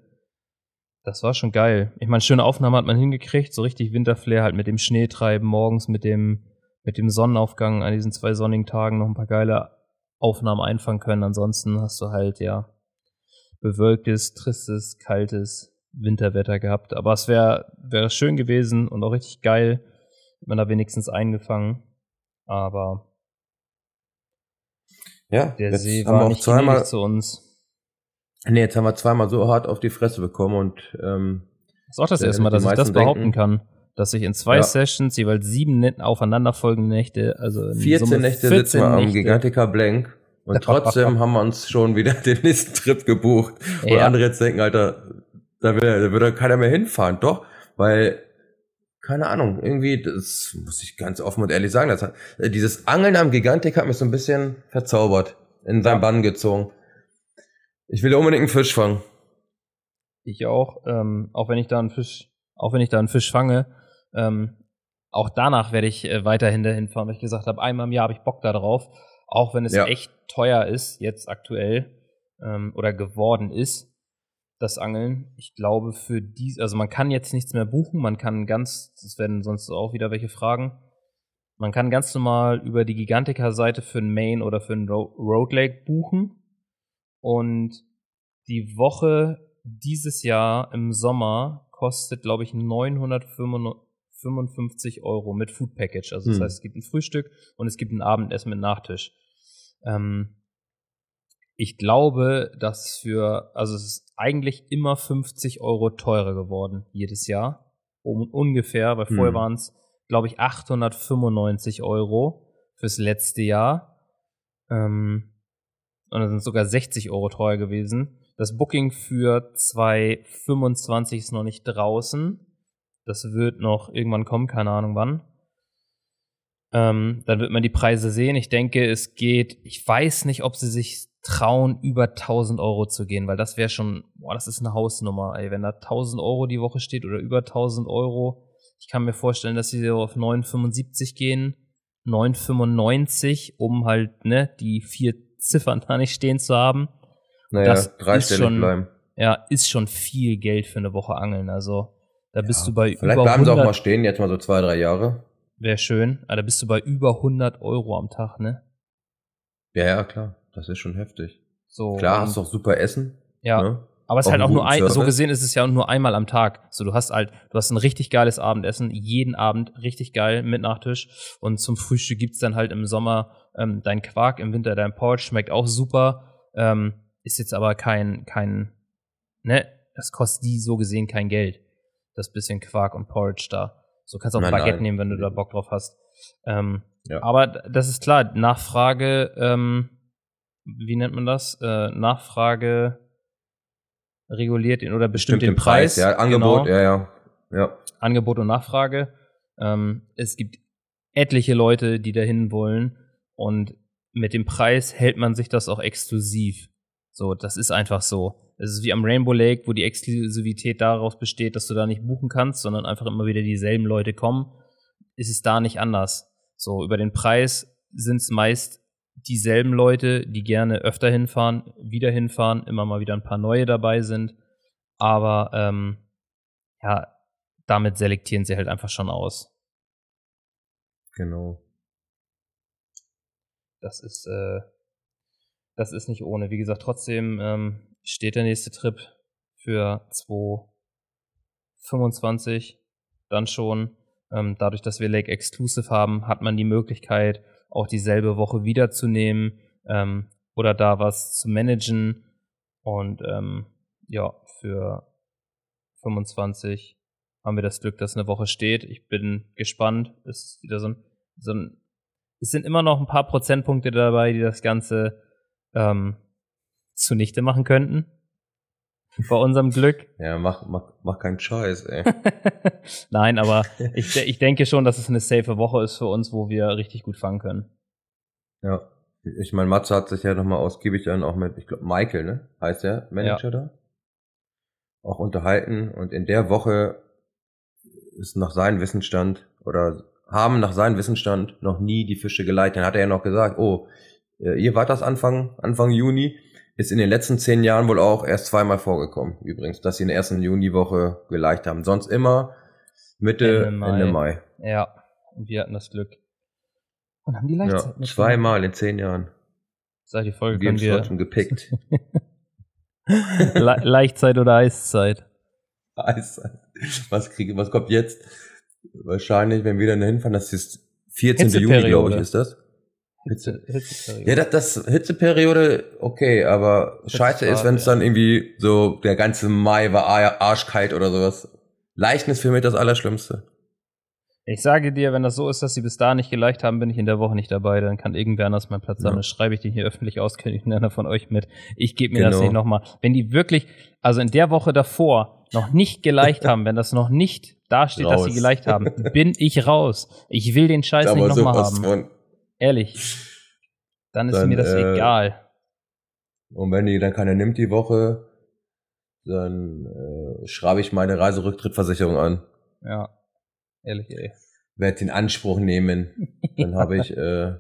Das war schon geil. Ich meine, schöne Aufnahme hat man hingekriegt, so richtig Winterflair halt mit dem Schneetreiben morgens, mit dem, mit dem Sonnenaufgang an diesen zwei sonnigen Tagen noch ein paar geile Aufnahmen einfangen können. Ansonsten hast du halt, ja, bewölktes, tristes, kaltes Winterwetter gehabt. Aber es wäre wäre schön gewesen und auch richtig geil, wenn man da wenigstens eingefangen. Aber ja, der See war nicht zweimal zu uns. Nee, jetzt haben wir zweimal so hart auf die Fresse bekommen und ähm, das ist auch das erste Mal, dass ich das behaupten denken, kann. Dass ich in zwei ja. Sessions jeweils sieben aufeinanderfolgende Nächte, also 14 Summe Nächte sitzen wir am Gigantica Blank und trotzdem haben wir uns schon wieder den nächsten Trip gebucht. Ja. Und andere jetzt denken, Alter, da will, da würde keiner mehr hinfahren. Doch, weil, keine Ahnung, irgendwie, das muss ich ganz offen und ehrlich sagen, das hat, dieses Angeln am Gigantik hat mich so ein bisschen verzaubert, in seinen ja. Bann gezogen. Ich will unbedingt einen Fisch fangen. Ich auch, ähm, auch wenn ich da einen Fisch, auch wenn ich da einen Fisch fange, ähm, auch danach werde ich äh, weiterhin dahin fahren, weil ich gesagt habe, einmal im Jahr habe ich Bock da drauf, auch wenn es ja. echt teuer ist, jetzt aktuell, ähm, oder geworden ist, das Angeln. Ich glaube, für dies, also man kann jetzt nichts mehr buchen, man kann ganz, das werden sonst auch wieder welche fragen, man kann ganz normal über die Gigantica-Seite für ein Main oder für ein Road Lake buchen und die Woche dieses Jahr im Sommer kostet, glaube ich, 955 Euro mit Food Package. Also das hm. heißt, es gibt ein Frühstück und es gibt ein Abendessen mit Nachtisch. Ähm, ich glaube, dass für, also es ist eigentlich immer 50 Euro teurer geworden jedes Jahr. Um, ungefähr, weil vorher hm. waren es, glaube ich, 895 Euro fürs letzte Jahr. Ähm, und dann sind sogar 60 Euro teuer gewesen. Das Booking für 2025 ist noch nicht draußen. Das wird noch irgendwann kommen, keine Ahnung wann. Ähm, dann wird man die Preise sehen. Ich denke, es geht, ich weiß nicht, ob sie sich trauen, über 1000 Euro zu gehen, weil das wäre schon, boah, das ist eine Hausnummer, ey. Wenn da 1000 Euro die Woche steht oder über 1000 Euro, ich kann mir vorstellen, dass sie so auf 9,75 gehen, 9,95, um halt, ne, die vier Ziffern da nicht stehen zu haben. Naja, das ist schon, bleiben. Ja, ist schon viel Geld für eine Woche Angeln. Also da ja, bist du bei Vielleicht über bleiben 100, sie auch mal stehen, jetzt mal so zwei, drei Jahre. Wäre schön. Aber da bist du bei über 100 Euro am Tag, ne? Ja, ja, klar. Das ist schon heftig. So, klar, hast du auch super Essen. Ja. Ne? Aber es ist halt auch nur ein, so gesehen ist es ja nur einmal am Tag. So, du hast halt, du hast ein richtig geiles Abendessen, jeden Abend richtig geil mit Nachtisch. Und zum Frühstück gibt's dann halt im Sommer ähm, dein Quark, im Winter dein Porridge, schmeckt auch super. Ähm, ist jetzt aber kein, kein, ne, das kostet die so gesehen kein Geld. Das bisschen Quark und Porridge da. So kannst du auch nein, Baguette nein. nehmen, wenn du da Bock drauf hast. Ähm, ja. Aber das ist klar, Nachfrage, ähm, wie nennt man das? Äh, Nachfrage reguliert den oder bestimmt, bestimmt den, den Preis. Preis. Ja, Angebot, genau. ja, ja, ja. Angebot und Nachfrage. Ähm, es gibt etliche Leute, die dahin wollen und mit dem Preis hält man sich das auch exklusiv. So, das ist einfach so. Es ist wie am Rainbow Lake, wo die Exklusivität daraus besteht, dass du da nicht buchen kannst, sondern einfach immer wieder dieselben Leute kommen. Ist es da nicht anders. So, über den Preis sind es meist dieselben Leute, die gerne öfter hinfahren, wieder hinfahren, immer mal wieder ein paar neue dabei sind. Aber ähm, ja, damit selektieren sie halt einfach schon aus. Genau. Das ist, äh, das ist nicht ohne. Wie gesagt, trotzdem ähm, steht der nächste Trip für 2025 dann schon. Ähm, dadurch, dass wir Lake Exclusive haben, hat man die Möglichkeit, auch dieselbe Woche wiederzunehmen ähm, oder da was zu managen. Und ähm, ja, für 25 haben wir das Glück, dass eine Woche steht. Ich bin gespannt. Es ist wieder so ein so ein, es sind immer noch ein paar Prozentpunkte dabei, die das Ganze ähm, zunichte machen könnten. Bei unserem Glück. Ja, mach, mach, mach keinen Scheiß, ey. Nein, aber ich, ich denke schon, dass es eine safe Woche ist für uns, wo wir richtig gut fangen können. Ja. Ich meine, Matze hat sich ja nochmal ausgiebig dann auch mit, ich glaube, Michael, ne? Heißt der Manager ja. da? Auch unterhalten. Und in der Woche ist nach seinem Wissensstand oder haben nach seinem Wissensstand noch nie die Fische geleitet. Dann hat er ja noch gesagt, oh, äh, ihr wart das Anfang, Anfang Juni, ist in den letzten zehn Jahren wohl auch erst zweimal vorgekommen, übrigens, dass sie in der ersten Juniwoche geleicht haben. Sonst immer Mitte, Ende Mai. Ende Mai. Ja, und wir hatten das Glück. Und haben die Leichtzeit ja, Zweimal in zehn Jahren. Seit die Folge wir können wir... schon gepickt. Le Leichtzeit oder Eiszeit? Eiszeit. Was kriege, was kommt jetzt? Wahrscheinlich, wenn wir dann hinfahren, das ist 14. Juni, glaube ich, ist das. Hitze, Hitzeperiode. Ja, das, das Hitzeperiode, okay, aber scheiße ist, wenn es dann irgendwie so der ganze Mai war arschkalt oder sowas. Leichten ist für mich das Allerschlimmste. Ich sage dir, wenn das so ist, dass sie bis da nicht geleicht haben, bin ich in der Woche nicht dabei. Dann kann irgendwer anders meinen Platz haben. Ja. Dann schreibe ich den hier öffentlich aus, kenne ich einer von euch mit. Ich gebe mir genau. das nicht nochmal. Wenn die wirklich, also in der Woche davor noch nicht geleicht haben, wenn das noch nicht dasteht, raus. dass sie geleicht haben, bin ich raus. Ich will den Scheiß nicht nochmal haben. Von Ehrlich. Dann ist dann, mir das äh, egal. Und wenn die dann keiner nimmt die Woche, dann äh, schreibe ich meine Reiserücktrittversicherung an. Ja. Ehrlich, ey. Werde den Anspruch nehmen. Dann habe ich äh,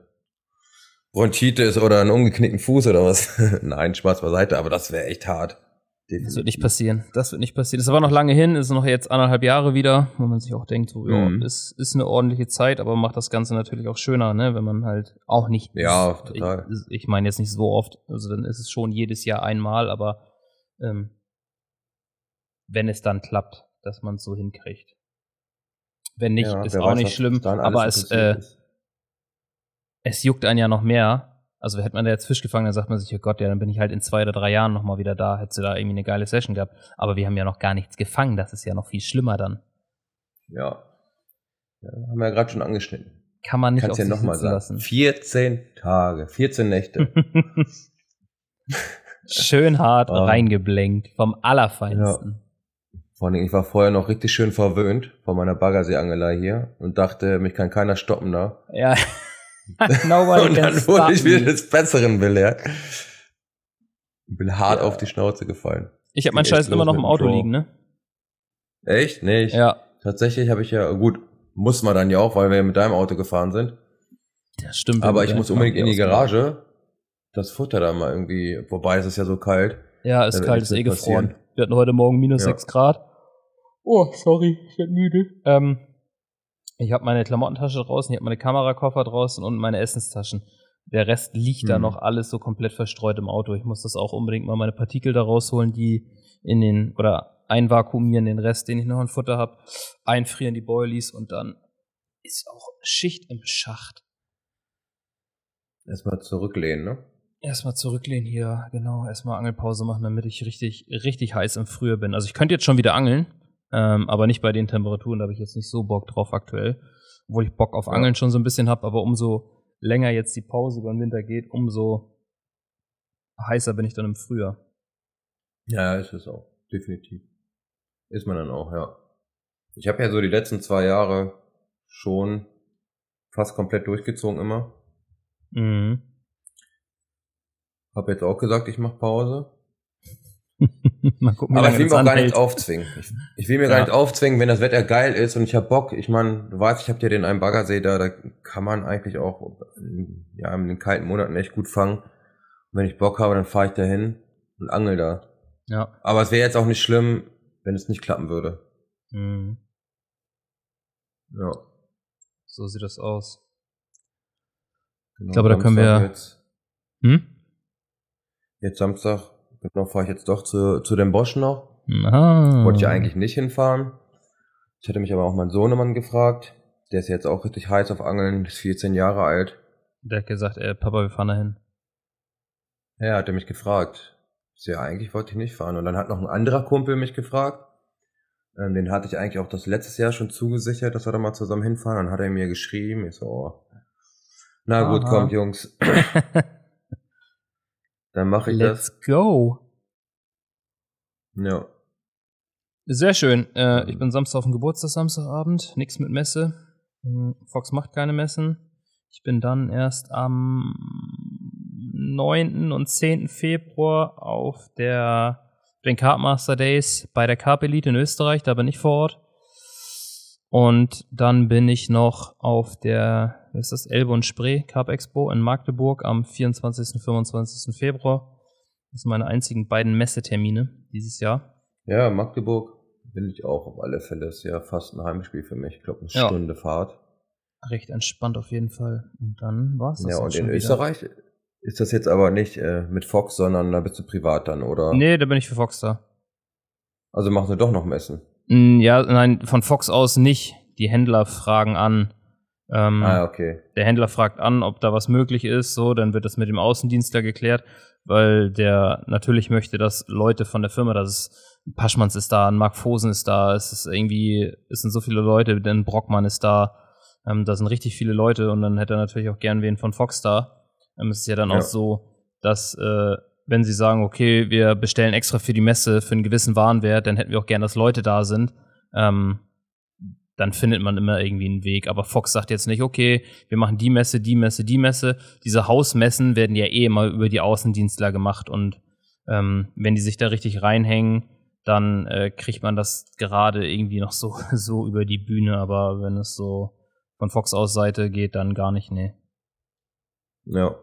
Bronchitis oder einen umgeknickten Fuß oder was. Nein, Spaß beiseite, aber das wäre echt hart. Definitiv. Das wird nicht passieren. Das wird nicht passieren. Das ist aber noch lange hin, ist noch jetzt anderthalb Jahre wieder, wo man sich auch denkt, so, ja, mhm. ist, ist eine ordentliche Zeit, aber macht das Ganze natürlich auch schöner, ne, wenn man halt auch nicht. Ja, total. Ich, ich meine jetzt nicht so oft, also dann ist es schon jedes Jahr einmal, aber ähm, wenn es dann klappt, dass man es so hinkriegt. Wenn nicht, ja, ist auch weiß, nicht schlimm, aber es, äh, es juckt einen ja noch mehr, also hätte man da jetzt Fisch gefangen, dann sagt man sich, oh Gott, ja, dann bin ich halt in zwei oder drei Jahren nochmal wieder da, hättest du da irgendwie eine geile Session gehabt. Aber wir haben ja noch gar nichts gefangen, das ist ja noch viel schlimmer dann. Ja. ja haben wir ja gerade schon angeschnitten. Kann man nicht Kannst auf ja noch mal sagen. lassen. 14 Tage, 14 Nächte. schön hart oh. reingeblenkt, vom Allerfeinsten. Ja. Vor allem, ich war vorher noch richtig schön verwöhnt von meiner Baggersee-Angelei hier und dachte, mich kann keiner stoppen da. Ja. Nobody und dann wurde ich wieder des Besseren belehrt. Bin hart ja. auf die Schnauze gefallen. Ich habe meinen Scheiß immer noch im Auto Pro. liegen, ne? Echt? Nee, ich, ja. Tatsächlich habe ich ja, gut, muss man dann ja auch, weil wir mit deinem Auto gefahren sind. Ja, stimmt. Aber ich muss unbedingt in die Garage. Das Futter da mal irgendwie, wobei es ist ja so kalt. Ja, ist kalt, ist eh gefroren. Wir hatten heute Morgen minus ja. 6 Grad. Oh, sorry, ich bin müde. Ähm, ich habe meine Klamottentasche draußen, ich habe meine Kamerakoffer draußen und meine Essenstaschen. Der Rest liegt hm. da noch alles so komplett verstreut im Auto. Ich muss das auch unbedingt mal meine Partikel da rausholen, die in den, oder einvakuumieren den Rest, den ich noch in Futter habe, einfrieren die Boilies und dann ist auch Schicht im Schacht. Erstmal zurücklehnen, ne? Erstmal zurücklehnen hier, genau. Erstmal Angelpause machen, damit ich richtig, richtig heiß im Frühjahr bin. Also ich könnte jetzt schon wieder angeln, ähm, aber nicht bei den Temperaturen, da habe ich jetzt nicht so Bock drauf aktuell. Obwohl ich Bock auf ja. Angeln schon so ein bisschen habe, aber umso länger jetzt die Pause über den Winter geht, umso heißer bin ich dann im Frühjahr. Ja, ist es auch. Definitiv. Ist man dann auch, ja. Ich habe ja so die letzten zwei Jahre schon fast komplett durchgezogen immer. Mhm. Hab jetzt auch gesagt, ich mache Pause. Mal gucken, Aber ich will mir auch gar nicht aufzwingen. Ich, ich will mir ja. gar nicht aufzwingen, wenn das Wetter geil ist und ich hab Bock. Ich meine, du weißt, ich hab dir den einen Baggersee da, da kann man eigentlich auch ja, in den kalten Monaten echt gut fangen. Und wenn ich Bock habe, dann fahre ich da hin und angel da. Ja. Aber es wäre jetzt auch nicht schlimm, wenn es nicht klappen würde. Mhm. Ja. So sieht das aus. Genau, ich glaube, da können wir. Jetzt, hm? jetzt Samstag Genau, fahre ich jetzt doch zu, zu dem Bosch noch. Ah. Wollte ich eigentlich nicht hinfahren. Ich hatte mich aber auch mein Sohnemann gefragt. Der ist jetzt auch richtig heiß auf Angeln, ist 14 Jahre alt. Der hat gesagt, ey, Papa, wir fahren da hin. Ja, hat er mich gefragt. Ja, eigentlich wollte ich nicht fahren. Und dann hat noch ein anderer Kumpel mich gefragt. Ähm, den hatte ich eigentlich auch das letztes Jahr schon zugesichert, dass wir da mal zusammen hinfahren. Dann hat er mir geschrieben, ich so, oh. na gut, Aha. kommt Jungs. Dann mache ich Let's das. Let's go. Ja. Sehr schön. Äh, ich bin Samstag auf dem Geburtstag, Samstagabend. Nichts mit Messe. Hm, Fox macht keine Messen. Ich bin dann erst am 9. und 10. Februar auf der den Kartmaster Days bei der Carp Elite in Österreich, da bin ich vor Ort. Und dann bin ich noch auf der, wie ist das, Elbe und Spree Carp Expo in Magdeburg am 24. und 25. Februar. Das sind meine einzigen beiden Messetermine dieses Jahr. Ja, Magdeburg bin ich auch auf alle Fälle. Ist ja fast ein Heimspiel für mich. Ich glaube, eine ja. Stunde Fahrt. Recht entspannt auf jeden Fall. Und dann war es das. Ja, und in Österreich ist das jetzt aber nicht äh, mit Fox, sondern da bist du privat dann, oder? Nee, da bin ich für Fox da. Also machen sie doch noch Messen. Ja, nein, von Fox aus nicht. Die Händler fragen an. Ähm, ah, okay. Der Händler fragt an, ob da was möglich ist, so, dann wird das mit dem Außendienstler geklärt, weil der natürlich möchte, dass Leute von der Firma, dass es Paschmanns ist da, ein Mark Fosen ist da, es ist irgendwie, es sind so viele Leute, denn Brockmann ist da, ähm, da sind richtig viele Leute und dann hätte er natürlich auch gern wen von Fox da. Ähm, es ist ja dann ja. auch so, dass äh, wenn sie sagen, okay, wir bestellen extra für die Messe für einen gewissen Warenwert, dann hätten wir auch gern, dass Leute da sind. Ähm, dann findet man immer irgendwie einen Weg. Aber Fox sagt jetzt nicht, okay, wir machen die Messe, die Messe, die Messe. Diese Hausmessen werden ja eh immer über die Außendienstler gemacht und ähm, wenn die sich da richtig reinhängen, dann äh, kriegt man das gerade irgendwie noch so, so über die Bühne. Aber wenn es so von Fox aus Seite geht, dann gar nicht, nee. Ja.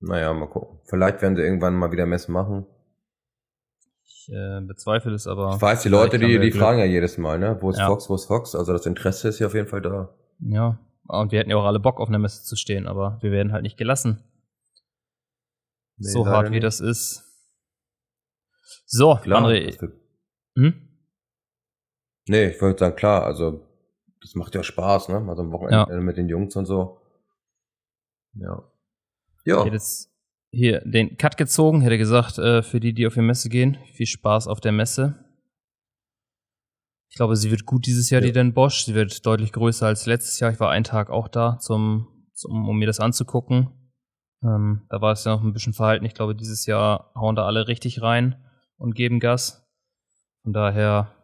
Naja, mal gucken. Vielleicht werden sie irgendwann mal wieder Messen machen. Ich äh, bezweifle es aber. Ich weiß, die Leute, die, die fragen ja jedes Mal, ne? Wo ist ja. Fox, wo ist Fox? Also das Interesse ist ja auf jeden Fall da. Ja. Und wir hätten ja auch alle Bock auf einer Messe zu stehen, aber wir werden halt nicht gelassen. Nee, so hart wie nicht. das ist. So, klar, André. Hm? Nee, ich würde sagen, klar, also das macht ja Spaß, ne? Also am Wochenende ja. mit den Jungs und so. Ja. Ja. Ich hätte jetzt hier den Cut gezogen, hätte gesagt, äh, für die, die auf die Messe gehen, viel Spaß auf der Messe. Ich glaube, sie wird gut dieses Jahr, ja. die Den Bosch. Sie wird deutlich größer als letztes Jahr. Ich war einen Tag auch da, zum, zum, um mir das anzugucken. Ähm, da war es ja noch ein bisschen verhalten. Ich glaube, dieses Jahr hauen da alle richtig rein und geben Gas. Von daher,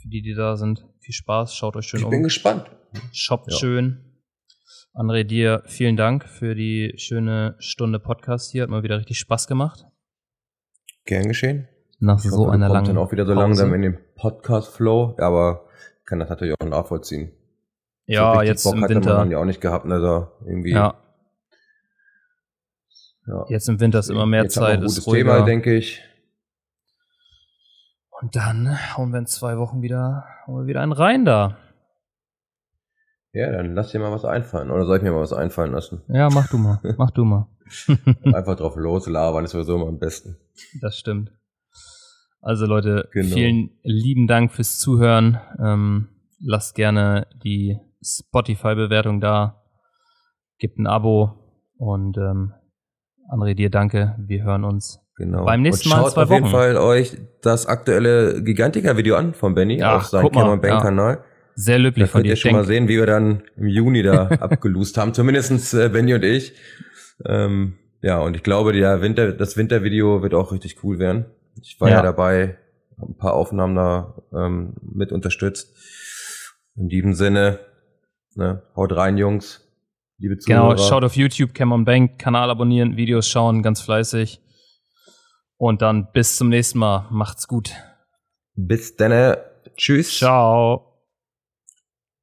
für die, die da sind, viel Spaß. Schaut euch schön ich um. Ich bin gespannt. Shoppt ja. schön. André, dir vielen Dank für die schöne Stunde Podcast hier. Hat mal wieder richtig Spaß gemacht. Gern geschehen. Nach ich so hoffe, einer langen dann auch wieder so Pause. langsam in den Podcast-Flow, aber kann das natürlich auch nachvollziehen. Ja, so jetzt Bock im Winter. Man ja auch nicht gehabt, also irgendwie. Ja. ja. Jetzt im Winter ist immer mehr jetzt Zeit. Haben wir ein gutes Thema, denke ich. Und dann hauen wir in zwei Wochen wieder, hauen wir wieder einen rein da. Ja, dann lass dir mal was einfallen. Oder soll ich mir mal was einfallen lassen? Ja, mach du mal. Mach du mal. Einfach drauf loslabern ist sowieso immer am besten. Das stimmt. Also Leute, genau. vielen lieben Dank fürs Zuhören. Ähm, lasst gerne die Spotify-Bewertung da. Gebt ein Abo. Und ähm, André, dir danke. Wir hören uns genau. beim nächsten Mal. Schaut zwei auf Wochen. jeden Fall euch das aktuelle Gigantica-Video an von Benny ja, auf seinem Cameron Bank-Kanal. Ja. Sehr löblich von dir. ihr schon mal sehen, wie wir dann im Juni da abgelust haben. Zumindestens äh, Benny und ich. Ähm, ja, und ich glaube, der Winter, das Wintervideo wird auch richtig cool werden. Ich war ja, ja dabei, habe ein paar Aufnahmen da ähm, mit unterstützt. In diesem Sinne, ne, haut rein, Jungs. Liebe genau, Zuhörer. Genau, schaut auf YouTube, Cameron Bank, Kanal abonnieren, Videos schauen, ganz fleißig. Und dann bis zum nächsten Mal. Macht's gut. Bis dann. Tschüss. Ciao.